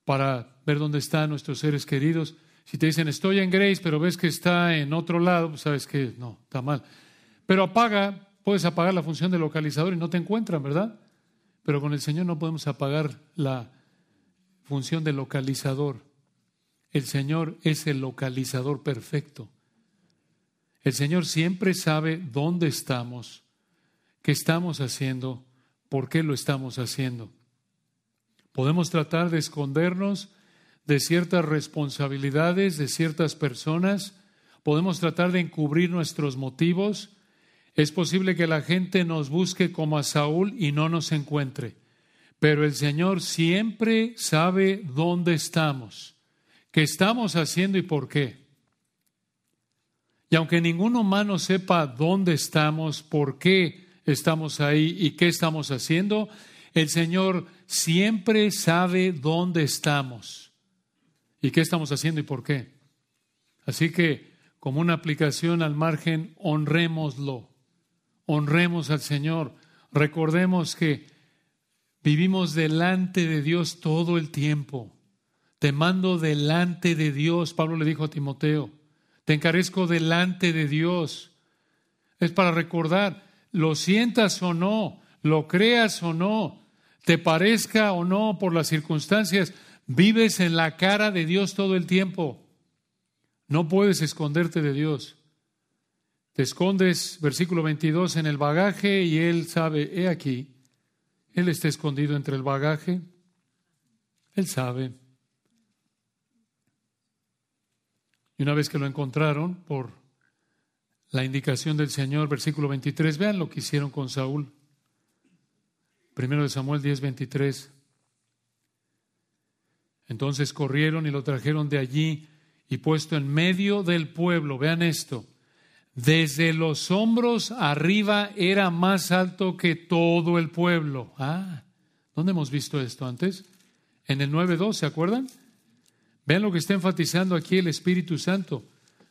Para ver dónde están nuestros seres queridos. Si te dicen estoy en Grace, pero ves que está en otro lado, pues sabes que no, está mal. Pero apaga, puedes apagar la función de localizador y no te encuentran, ¿verdad? Pero con el Señor no podemos apagar la función de localizador. El Señor es el localizador perfecto. El Señor siempre sabe dónde estamos, qué estamos haciendo, por qué lo estamos haciendo. Podemos tratar de escondernos de ciertas responsabilidades, de ciertas personas. Podemos tratar de encubrir nuestros motivos. Es posible que la gente nos busque como a Saúl y no nos encuentre. Pero el Señor siempre sabe dónde estamos, qué estamos haciendo y por qué. Y aunque ningún humano sepa dónde estamos, por qué estamos ahí y qué estamos haciendo, el Señor siempre sabe dónde estamos y qué estamos haciendo y por qué. Así que, como una aplicación al margen, honrémoslo, honremos al Señor, recordemos que vivimos delante de Dios todo el tiempo. Te mando delante de Dios, Pablo le dijo a Timoteo, te encarezco delante de Dios. Es para recordar, lo sientas o no, lo creas o no, te parezca o no por las circunstancias, vives en la cara de Dios todo el tiempo. No puedes esconderte de Dios. Te escondes, versículo 22, en el bagaje y Él sabe, he aquí, Él está escondido entre el bagaje. Él sabe. Y una vez que lo encontraron por la indicación del Señor, versículo 23, vean lo que hicieron con Saúl. Primero de Samuel 10, 23. Entonces corrieron y lo trajeron de allí y puesto en medio del pueblo, vean esto, desde los hombros arriba era más alto que todo el pueblo. Ah, ¿dónde hemos visto esto antes? En el 9.2, ¿se acuerdan? Vean lo que está enfatizando aquí el Espíritu Santo.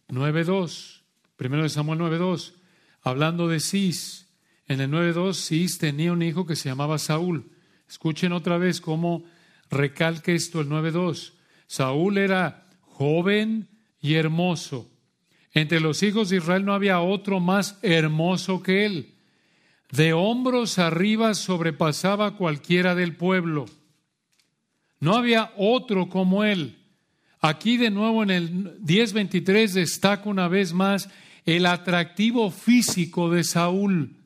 9.2, primero de Samuel 9.2, hablando de Cis. En el 9.2, Cis tenía un hijo que se llamaba Saúl. Escuchen otra vez cómo recalca esto el 9.2. Saúl era joven y hermoso. Entre los hijos de Israel no había otro más hermoso que él. De hombros arriba sobrepasaba cualquiera del pueblo. No había otro como él. Aquí de nuevo en el 10.23 destaca una vez más el atractivo físico de Saúl.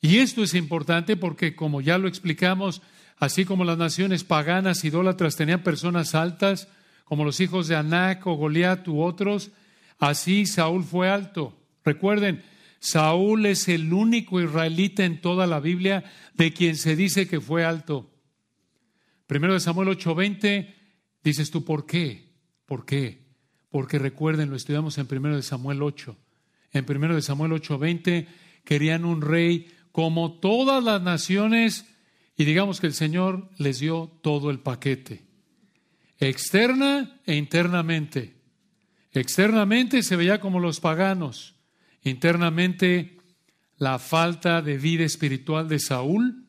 Y esto es importante porque, como ya lo explicamos, así como las naciones paganas idólatras tenían personas altas, como los hijos de Anac o Goliat u otros, así Saúl fue alto. Recuerden, Saúl es el único israelita en toda la Biblia de quien se dice que fue alto. Primero de Samuel 8:20, dices tú, ¿por qué? ¿Por qué? Porque recuerden, lo estudiamos en primero de Samuel 8. En primero de Samuel 8:20 querían un rey como todas las naciones y digamos que el Señor les dio todo el paquete, externa e internamente. Externamente se veía como los paganos, internamente la falta de vida espiritual de Saúl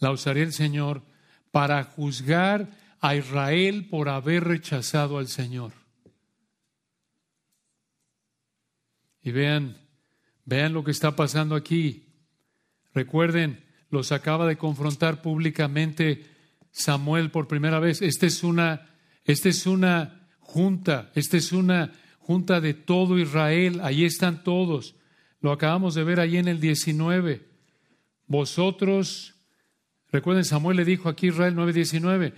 la usaría el Señor para juzgar a Israel por haber rechazado al Señor. Y vean, vean lo que está pasando aquí. Recuerden, los acaba de confrontar públicamente Samuel por primera vez. Esta es una, esta es una junta, esta es una junta de todo Israel. Ahí están todos. Lo acabamos de ver ahí en el 19. Vosotros Recuerden, Samuel le dijo aquí Israel 9:19,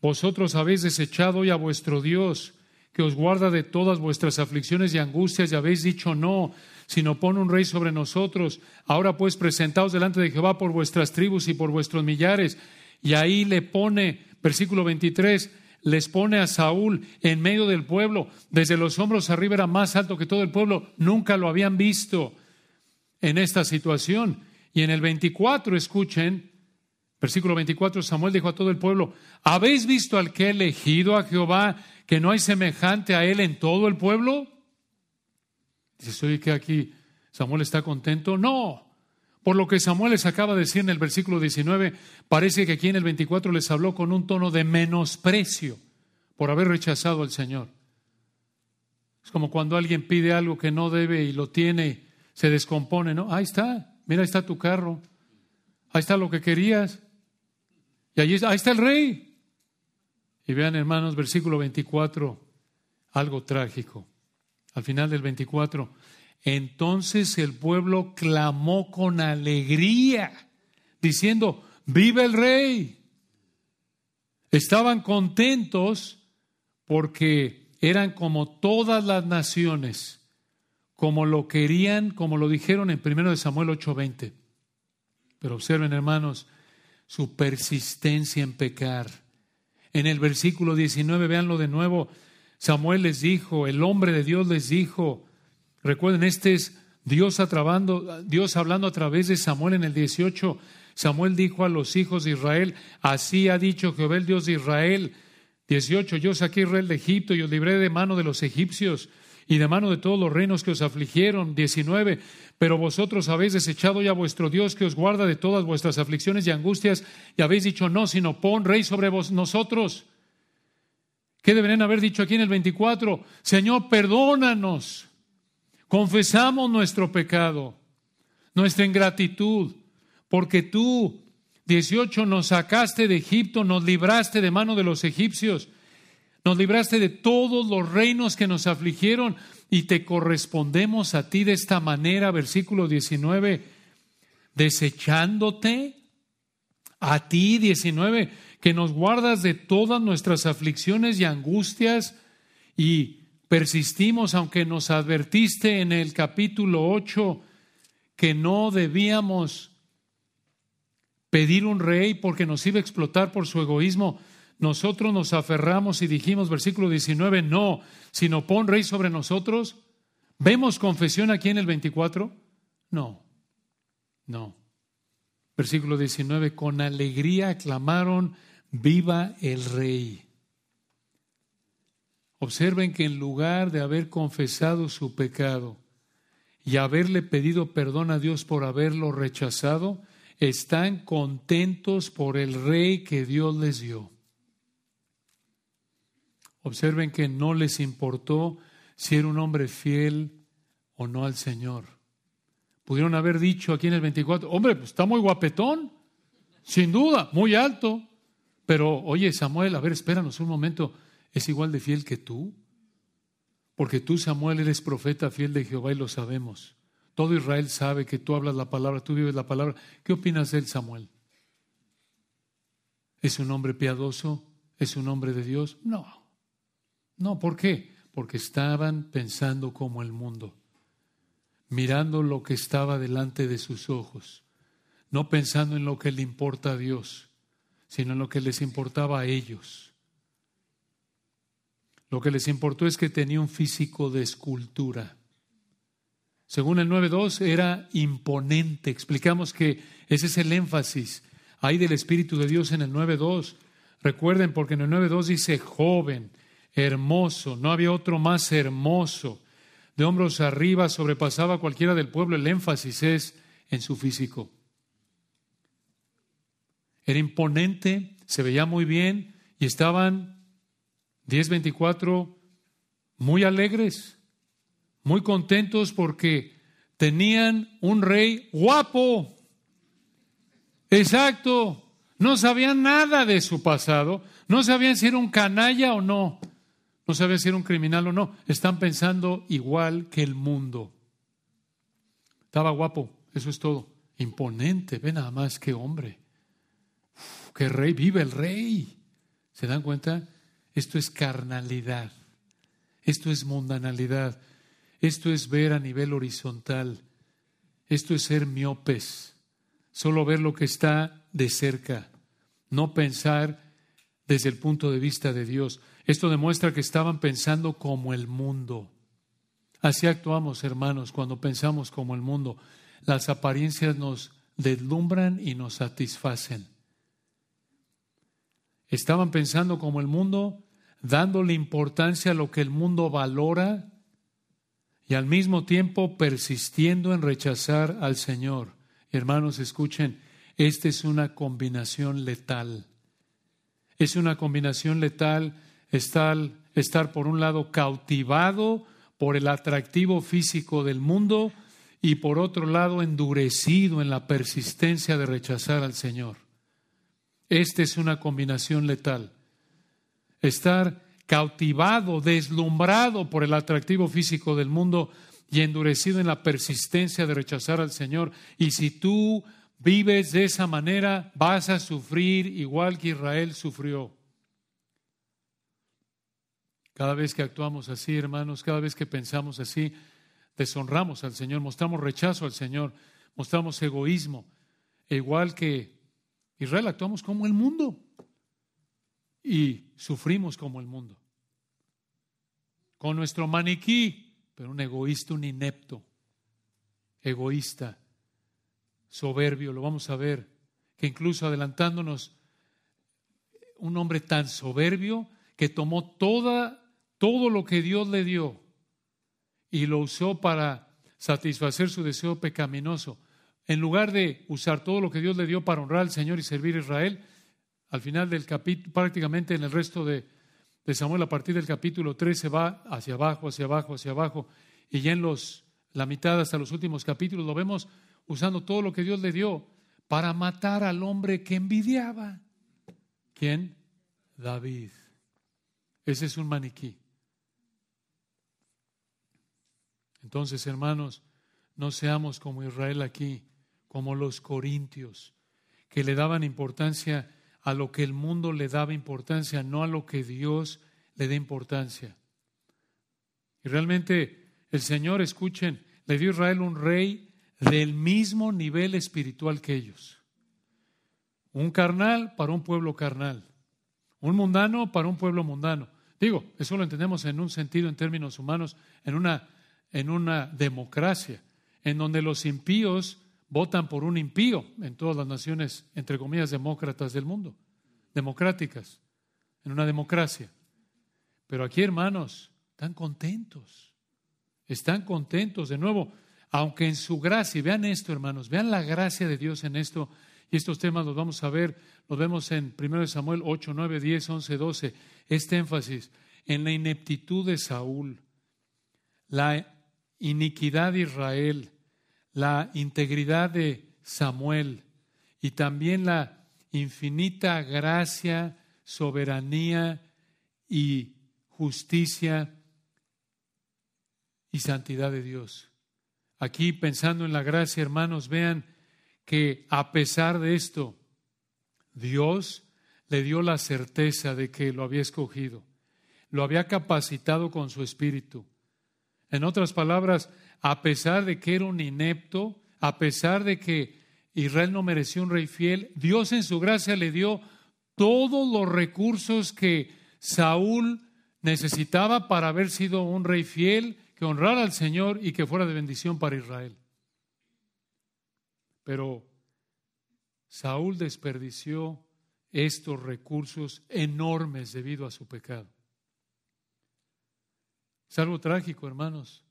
vosotros habéis desechado hoy a vuestro Dios, que os guarda de todas vuestras aflicciones y angustias, y habéis dicho no, sino pone un rey sobre nosotros. Ahora pues presentaos delante de Jehová por vuestras tribus y por vuestros millares. Y ahí le pone, versículo 23, les pone a Saúl en medio del pueblo, desde los hombros arriba era más alto que todo el pueblo, nunca lo habían visto en esta situación. Y en el 24, escuchen, Versículo 24, Samuel dijo a todo el pueblo, ¿habéis visto al que ha elegido a Jehová, que no hay semejante a él en todo el pueblo? Que aquí Samuel está contento. No, por lo que Samuel les acaba de decir en el versículo 19, parece que aquí en el 24 les habló con un tono de menosprecio por haber rechazado al Señor. Es como cuando alguien pide algo que no debe y lo tiene, se descompone, ¿no? Ahí está, mira, ahí está tu carro, ahí está lo que querías. Y allí ahí está el rey. Y vean, hermanos, versículo 24, algo trágico. Al final del 24, entonces el pueblo clamó con alegría, diciendo, vive el rey. Estaban contentos porque eran como todas las naciones, como lo querían, como lo dijeron en 1 Samuel 8:20. Pero observen, hermanos, su persistencia en pecar. En el versículo 19, véanlo de nuevo, Samuel les dijo, el hombre de Dios les dijo, recuerden, este es Dios, atrabando, Dios hablando a través de Samuel en el 18. Samuel dijo a los hijos de Israel, así ha dicho Jehová el Dios de Israel. 18, yo saqué a Israel de Egipto y os libré de mano de los egipcios y de mano de todos los reinos que os afligieron. 19. Pero vosotros habéis desechado ya vuestro Dios que os guarda de todas vuestras aflicciones y angustias y habéis dicho no, sino pon rey sobre vos, nosotros. ¿Qué deberían haber dicho aquí en el 24? Señor, perdónanos. Confesamos nuestro pecado, nuestra ingratitud, porque tú, 18, nos sacaste de Egipto, nos libraste de mano de los egipcios nos libraste de todos los reinos que nos afligieron y te correspondemos a ti de esta manera, versículo 19, desechándote a ti, 19, que nos guardas de todas nuestras aflicciones y angustias y persistimos, aunque nos advertiste en el capítulo 8 que no debíamos pedir un rey porque nos iba a explotar por su egoísmo nosotros nos aferramos y dijimos, versículo 19, no, sino pon rey sobre nosotros, ¿Vemos confesión aquí en el 24? No, no. Versículo 19, con alegría aclamaron, viva el rey. Observen que en lugar de haber confesado su pecado y haberle pedido perdón a Dios por haberlo rechazado, están contentos por el rey que Dios les dio. Observen que no les importó si era un hombre fiel o no al Señor. Pudieron haber dicho aquí en el 24, hombre, pues está muy guapetón, sin duda, muy alto. Pero, oye, Samuel, a ver, espéranos un momento, ¿es igual de fiel que tú? Porque tú, Samuel, eres profeta fiel de Jehová y lo sabemos. Todo Israel sabe que tú hablas la palabra, tú vives la palabra. ¿Qué opinas de él, Samuel? ¿Es un hombre piadoso? ¿Es un hombre de Dios? No. No, ¿por qué? Porque estaban pensando como el mundo, mirando lo que estaba delante de sus ojos, no pensando en lo que le importa a Dios, sino en lo que les importaba a ellos. Lo que les importó es que tenía un físico de escultura. Según el 9.2, era imponente. Explicamos que ese es el énfasis. Hay del Espíritu de Dios en el 9.2. Recuerden, porque en el 9.2 dice joven, hermoso, no había otro más hermoso. De hombros arriba sobrepasaba cualquiera del pueblo. El énfasis es en su físico. Era imponente, se veía muy bien y estaban 10:24 muy alegres, muy contentos porque tenían un rey guapo. Exacto. No sabían nada de su pasado, no sabían si era un canalla o no. No saben si era un criminal o no. Están pensando igual que el mundo. Estaba guapo, eso es todo. Imponente, ve nada más que hombre. Que rey, vive el rey. ¿Se dan cuenta? Esto es carnalidad. Esto es mundanalidad. Esto es ver a nivel horizontal. Esto es ser miopes. Solo ver lo que está de cerca. No pensar desde el punto de vista de Dios. Esto demuestra que estaban pensando como el mundo. Así actuamos, hermanos, cuando pensamos como el mundo. Las apariencias nos deslumbran y nos satisfacen. Estaban pensando como el mundo, dándole importancia a lo que el mundo valora y al mismo tiempo persistiendo en rechazar al Señor. Hermanos, escuchen, esta es una combinación letal. Es una combinación letal estar, estar por un lado cautivado por el atractivo físico del mundo y por otro lado endurecido en la persistencia de rechazar al Señor. Esta es una combinación letal. Estar cautivado, deslumbrado por el atractivo físico del mundo y endurecido en la persistencia de rechazar al Señor. Y si tú vives de esa manera, vas a sufrir igual que Israel sufrió. Cada vez que actuamos así, hermanos, cada vez que pensamos así, deshonramos al Señor, mostramos rechazo al Señor, mostramos egoísmo. Igual que Israel, actuamos como el mundo y sufrimos como el mundo. Con nuestro maniquí, pero un egoísta, un inepto, egoísta, soberbio, lo vamos a ver, que incluso adelantándonos, un hombre tan soberbio que tomó toda todo lo que Dios le dio y lo usó para satisfacer su deseo pecaminoso. En lugar de usar todo lo que Dios le dio para honrar al Señor y servir a Israel, al final del capítulo, prácticamente en el resto de, Samuel, a partir del capítulo 3, se va hacia abajo, hacia abajo, hacia abajo, y ya en los, la mitad hasta los últimos capítulos lo vemos usando todo lo que Dios le dio para matar al hombre que envidiaba. ¿Quién? David. Ese es un maniquí. Entonces, hermanos, no seamos como Israel aquí, como los corintios, que le daban importancia a lo que el mundo le daba importancia, no a lo que Dios le da importancia. Y realmente el Señor, escuchen, le dio a Israel un rey del mismo nivel espiritual que ellos. Un carnal para un pueblo carnal. Un mundano para un pueblo mundano. Digo, eso lo entendemos en un sentido, en términos humanos, en una en una democracia, en donde los impíos votan por un impío en todas las naciones, entre comillas, demócratas del mundo, democráticas, en una democracia. Pero aquí, hermanos, están contentos, están contentos. De nuevo, aunque en su gracia, vean esto, hermanos, vean la gracia de Dios en esto, y estos temas los vamos a ver, los vemos en 1 Samuel 8, 9, 10, 11, 12, este énfasis en la ineptitud de Saúl, la iniquidad de Israel, la integridad de Samuel y también la infinita gracia, soberanía y justicia y santidad de Dios. Aquí pensando en la gracia, hermanos, vean que a pesar de esto, Dios le dio la certeza de que lo había escogido, lo había capacitado con su espíritu. En otras palabras, a pesar de que era un inepto, a pesar de que Israel no mereció un rey fiel, Dios en su gracia le dio todos los recursos que Saúl necesitaba para haber sido un rey fiel, que honrara al Señor y que fuera de bendición para Israel. Pero Saúl desperdició estos recursos enormes debido a su pecado. Es algo trágico, hermanos,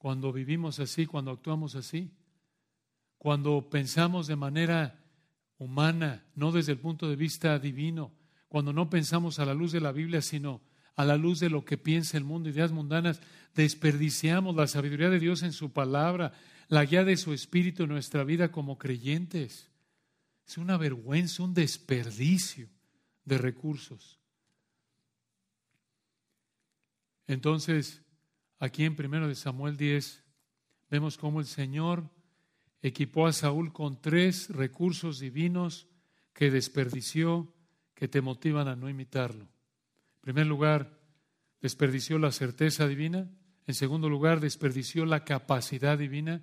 cuando vivimos así, cuando actuamos así, cuando pensamos de manera humana, no desde el punto de vista divino, cuando no pensamos a la luz de la Biblia, sino a la luz de lo que piensa el mundo, ideas mundanas, desperdiciamos la sabiduría de Dios en su palabra, la guía de su espíritu en nuestra vida como creyentes. Es una vergüenza, un desperdicio de recursos. Entonces, aquí en 1 de Samuel 10 vemos cómo el Señor equipó a Saúl con tres recursos divinos que desperdició, que te motivan a no imitarlo. En primer lugar, desperdició la certeza divina. En segundo lugar, desperdició la capacidad divina.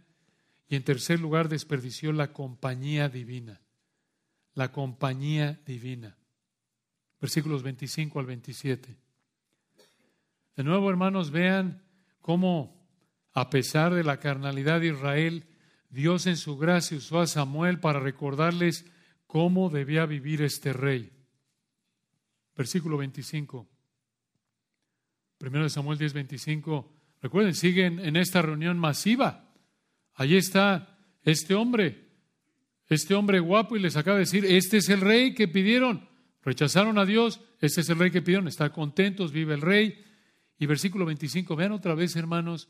Y en tercer lugar, desperdició la compañía divina. La compañía divina. Versículos 25 al 27. De nuevo, hermanos, vean cómo, a pesar de la carnalidad de Israel, Dios en su gracia usó a Samuel para recordarles cómo debía vivir este rey. Versículo 25. Primero de Samuel 10, 25. Recuerden, siguen en esta reunión masiva. Allí está este hombre, este hombre guapo, y les acaba de decir, este es el rey que pidieron. Rechazaron a Dios, este es el rey que pidieron, están contentos, vive el rey. Y versículo 25, vean otra vez, hermanos,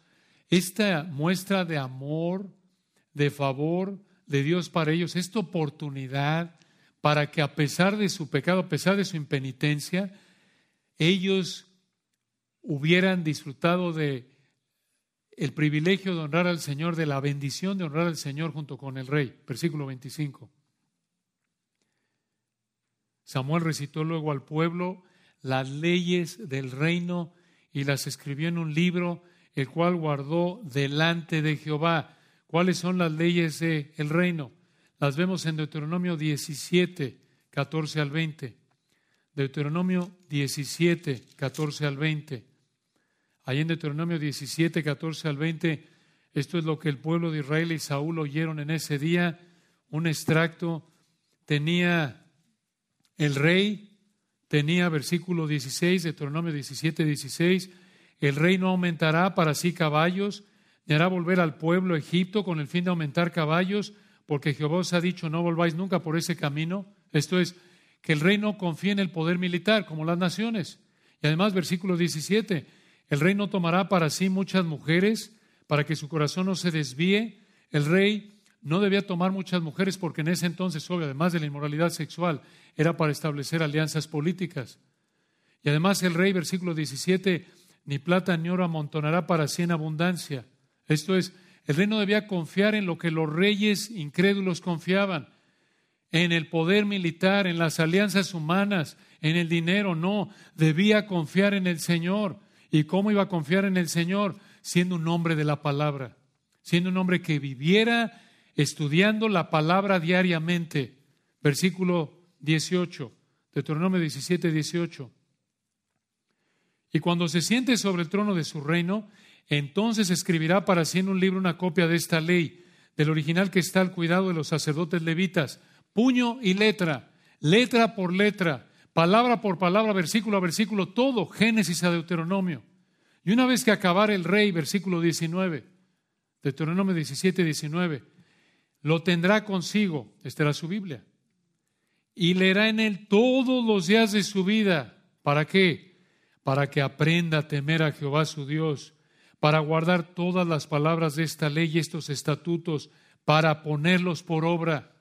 esta muestra de amor, de favor de Dios para ellos, esta oportunidad para que a pesar de su pecado, a pesar de su impenitencia, ellos hubieran disfrutado de el privilegio de honrar al Señor, de la bendición de honrar al Señor junto con el rey. Versículo 25. Samuel recitó luego al pueblo las leyes del reino y las escribió en un libro, el cual guardó delante de Jehová. ¿Cuáles son las leyes del reino? Las vemos en Deuteronomio 17, 14 al 20. Deuteronomio 17, 14 al 20. Ahí en Deuteronomio 17, 14 al 20, esto es lo que el pueblo de Israel y Saúl oyeron en ese día. Un extracto tenía el rey, tenía versículo 16, Deuteronomio 17, 16, el rey no aumentará para sí caballos, ni hará volver al pueblo Egipto con el fin de aumentar caballos, porque Jehová os ha dicho, no volváis nunca por ese camino. Esto es, que el rey no confíe en el poder militar como las naciones. Y además, versículo 17, el rey no tomará para sí muchas mujeres para que su corazón no se desvíe. El rey no debía tomar muchas mujeres porque en ese entonces, obvio, además de la inmoralidad sexual, era para establecer alianzas políticas. Y además el rey, versículo 17, ni plata ni oro amontonará para sí en abundancia. Esto es, el rey no debía confiar en lo que los reyes incrédulos confiaban, en el poder militar, en las alianzas humanas, en el dinero, no, debía confiar en el Señor. ¿Y cómo iba a confiar en el Señor? Siendo un hombre de la palabra, siendo un hombre que viviera estudiando la palabra diariamente. Versículo 18, Deuteronomio 17, 18. Y cuando se siente sobre el trono de su reino, Entonces escribirá para sí en un libro una copia de esta ley, del original que está al cuidado de los sacerdotes levitas, puño y letra, letra por letra, palabra por palabra, versículo a versículo, todo, Génesis a Deuteronomio. Y una vez que acabara el rey, versículo 19, Deuteronomio 17, 19, lo tendrá consigo, esta era su Biblia, y leerá en él todos los días de su vida. ¿Para qué? Para que aprenda a temer a Jehová su Dios, para guardar todas las palabras de esta ley y estos estatutos, para ponerlos por obra.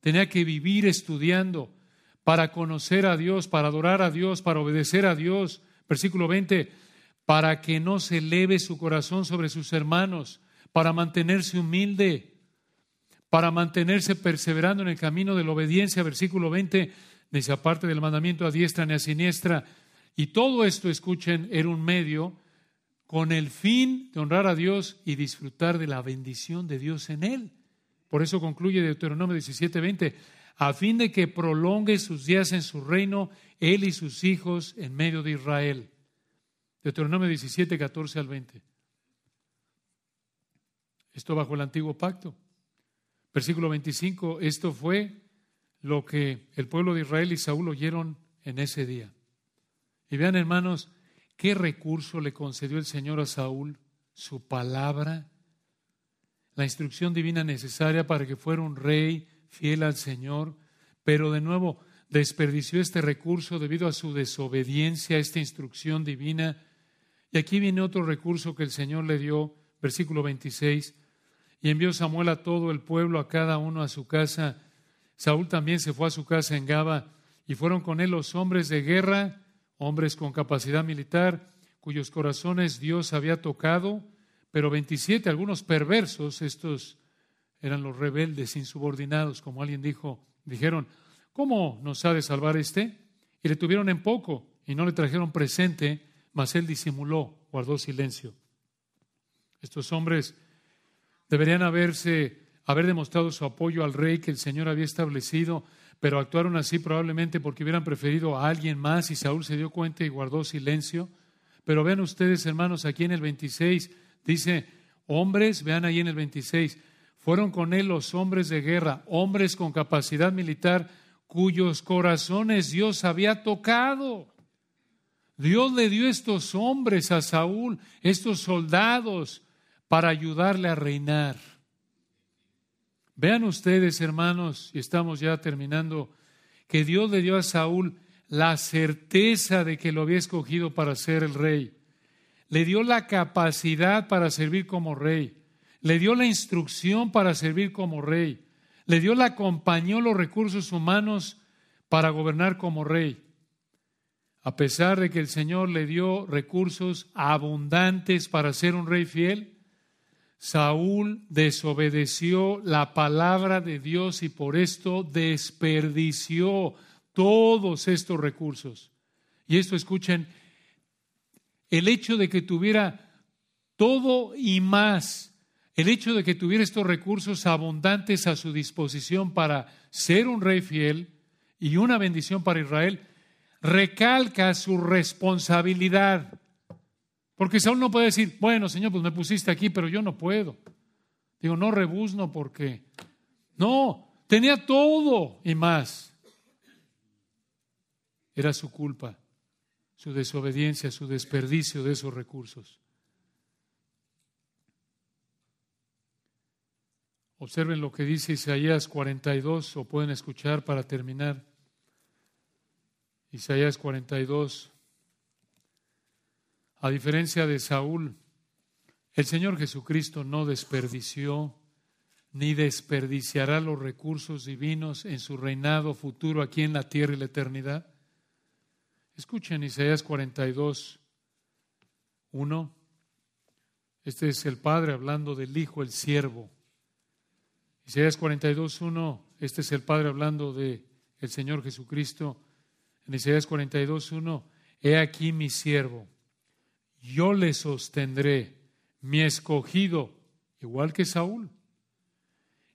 Tenía que vivir estudiando para conocer a Dios, para adorar a Dios, para obedecer a Dios. Versículo 20, para que no se eleve su corazón sobre sus hermanos, para mantenerse humilde, para mantenerse perseverando en el camino de la obediencia. Versículo 20 dice, aparte del mandamiento a diestra ni a siniestra. Y todo esto, escuchen, era un medio con el fin de honrar a Dios y disfrutar de la bendición de Dios en él. Por eso concluye Deuteronomio 17:20, a fin de que prolongue sus días en su reino, él y sus hijos en medio de Israel. Deuteronomio 17, 14 al 20. Esto bajo el antiguo pacto. Versículo 25, esto fue lo que el pueblo de Israel y Saúl oyeron en ese día. Y vean, hermanos, qué recurso le concedió el Señor a Saúl, su palabra, la instrucción divina necesaria para que fuera un rey fiel al Señor, pero de nuevo desperdició este recurso debido a su desobediencia a esta instrucción divina. Y aquí viene otro recurso que el Señor le dio, versículo 26, y envió Samuel a todo el pueblo, a cada uno a su casa. Saúl también se fue a su casa en Gaba, y fueron con él los hombres de guerra, hombres con capacidad militar, cuyos corazones Dios había tocado, pero 27, algunos perversos, estos eran los rebeldes insubordinados, como alguien dijo, dijeron, ¿cómo nos ha de salvar este? Y le tuvieron en poco y no le trajeron presente, mas él disimuló, guardó silencio. Estos hombres deberían haberse, haber demostrado su apoyo al rey que el Señor había establecido, pero actuaron así probablemente porque hubieran preferido a alguien más y Saúl se dio cuenta y guardó silencio. Pero vean ustedes, hermanos, aquí en el 26 dice, hombres, vean ahí en el 26, fueron con él los hombres de guerra, hombres con capacidad militar, cuyos corazones Dios había tocado. Dios le dio estos hombres a Saúl, estos soldados, para ayudarle a reinar. Vean ustedes, hermanos, y estamos ya terminando, que Dios le dio a Saúl la certeza de que lo había escogido para ser el rey. Le dio la capacidad para servir como rey le dio la instrucción para servir como rey, le dio la compañía, los recursos humanos para gobernar como rey. A pesar de que el Señor le dio recursos abundantes para ser un rey fiel, Saúl desobedeció la palabra de Dios y por esto desperdició todos estos recursos. Y esto escuchen, el hecho de que tuviera todo y más el hecho de que tuviera estos recursos abundantes a su disposición para ser un rey fiel y una bendición para Israel, recalca su responsabilidad. Porque Saúl no puede decir, bueno, Señor, pues me pusiste aquí, pero yo no puedo. Digo, no rebuzno porque... No, tenía todo y más. Era su culpa, su desobediencia, su desperdicio de esos recursos. Observen lo que dice Isaías 42, o pueden escuchar para terminar. Isaías 42. A diferencia de Saúl, el Señor Jesucristo no desperdició ni desperdiciará los recursos divinos en su reinado futuro aquí en la tierra y la eternidad. Escuchen Isaías 42, 1. Este es el Padre hablando del Hijo, el siervo Isaías 42.1, este es el Padre hablando de el Señor Jesucristo. En Isaías 42.1, he aquí mi siervo, yo le sostendré, mi escogido, igual que Saúl,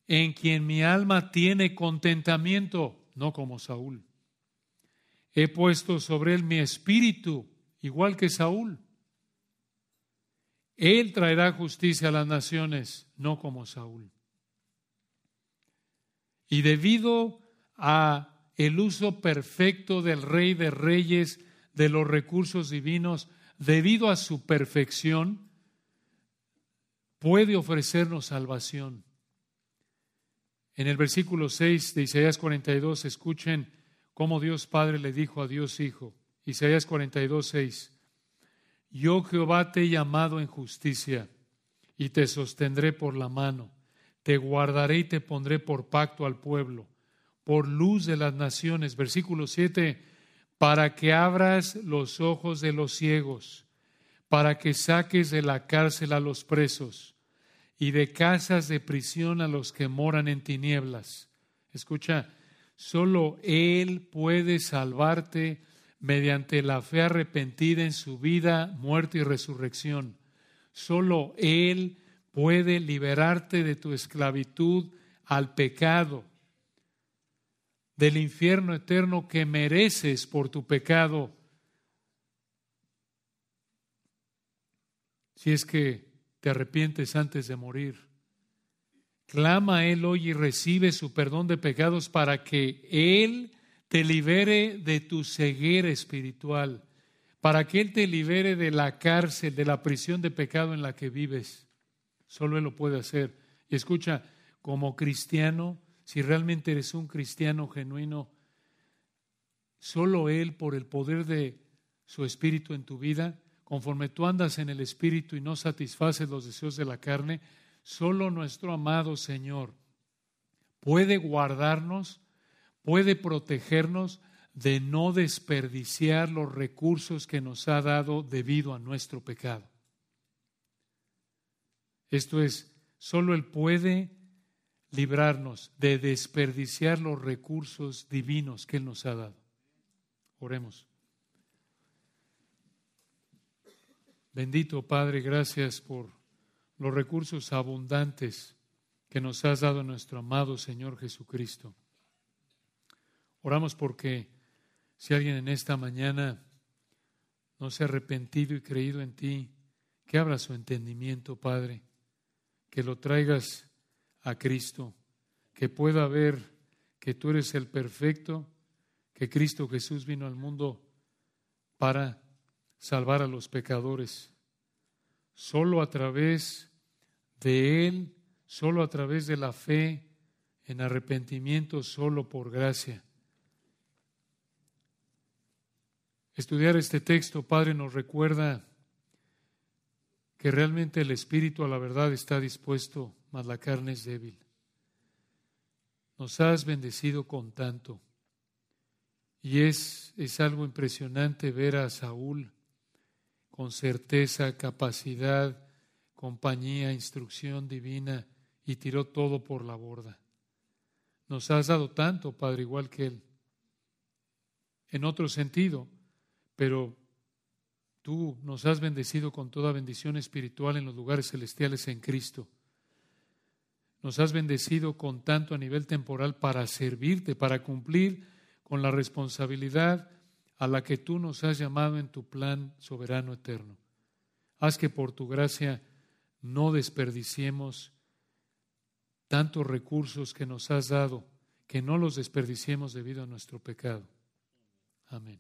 en quien mi alma tiene contentamiento, no como Saúl. He puesto sobre él mi espíritu, igual que Saúl. Él traerá justicia a las naciones, no como Saúl. Y debido a el uso perfecto del Rey de Reyes de los recursos divinos, debido a su perfección, puede ofrecernos salvación. En el versículo 6 de Isaías 42, escuchen cómo Dios Padre le dijo a Dios Hijo. Isaías 42, 6. Yo Jehová te he llamado en justicia y te sostendré por la mano, te guardaré y te pondré por pacto al pueblo, por luz de las naciones. Versículo 7, para que abras los ojos de los ciegos, para que saques de la cárcel a los presos y de casas de prisión a los que moran en tinieblas. Escucha, solo Él puede salvarte mediante la fe arrepentida en su vida, muerte y resurrección. Solo Él puede liberarte de tu esclavitud al pecado, del infierno eterno que mereces por tu pecado. Si es que te arrepientes antes de morir. Clama a Él hoy y recibe su perdón de pecados para que Él te libere de tu ceguera espiritual, para que Él te libere de la cárcel, de la prisión de pecado en la que vives. Solo Él lo puede hacer. Y escucha, como cristiano, si realmente eres un cristiano genuino, solo Él, por el poder de su Espíritu en tu vida, conforme tú andas en el Espíritu y no satisfaces los deseos de la carne, solo nuestro amado Señor puede guardarnos puede protegernos de no desperdiciar los recursos que nos ha dado debido a nuestro pecado. Esto es, solo Él puede librarnos de desperdiciar los recursos divinos que Él nos ha dado. Oremos. Bendito Padre, gracias por los recursos abundantes que nos has dado nuestro amado Señor Jesucristo. Oramos porque si alguien en esta mañana no se ha arrepentido y creído en ti, que abra su entendimiento, Padre, que lo traigas a Cristo, que pueda ver que tú eres el perfecto, que Cristo Jesús vino al mundo para salvar a los pecadores. Solo a través de Él, solo a través de la fe en arrepentimiento, solo por gracia Estudiar este texto, Padre, nos recuerda que realmente el espíritu a la verdad está dispuesto, mas la carne es débil. Nos has bendecido con tanto. Y es, es algo impresionante ver a Saúl con certeza, capacidad, compañía, instrucción divina y tiró todo por la borda. Nos has dado tanto, Padre, igual que él. En otro sentido, pero tú nos has bendecido con toda bendición espiritual en los lugares celestiales en Cristo. Nos has bendecido con tanto a nivel temporal para servirte, para cumplir con la responsabilidad a la que tú nos has llamado en tu plan soberano eterno. Haz que por tu gracia no desperdiciemos tantos recursos que nos has dado, que no los desperdiciemos debido a nuestro pecado. Amén.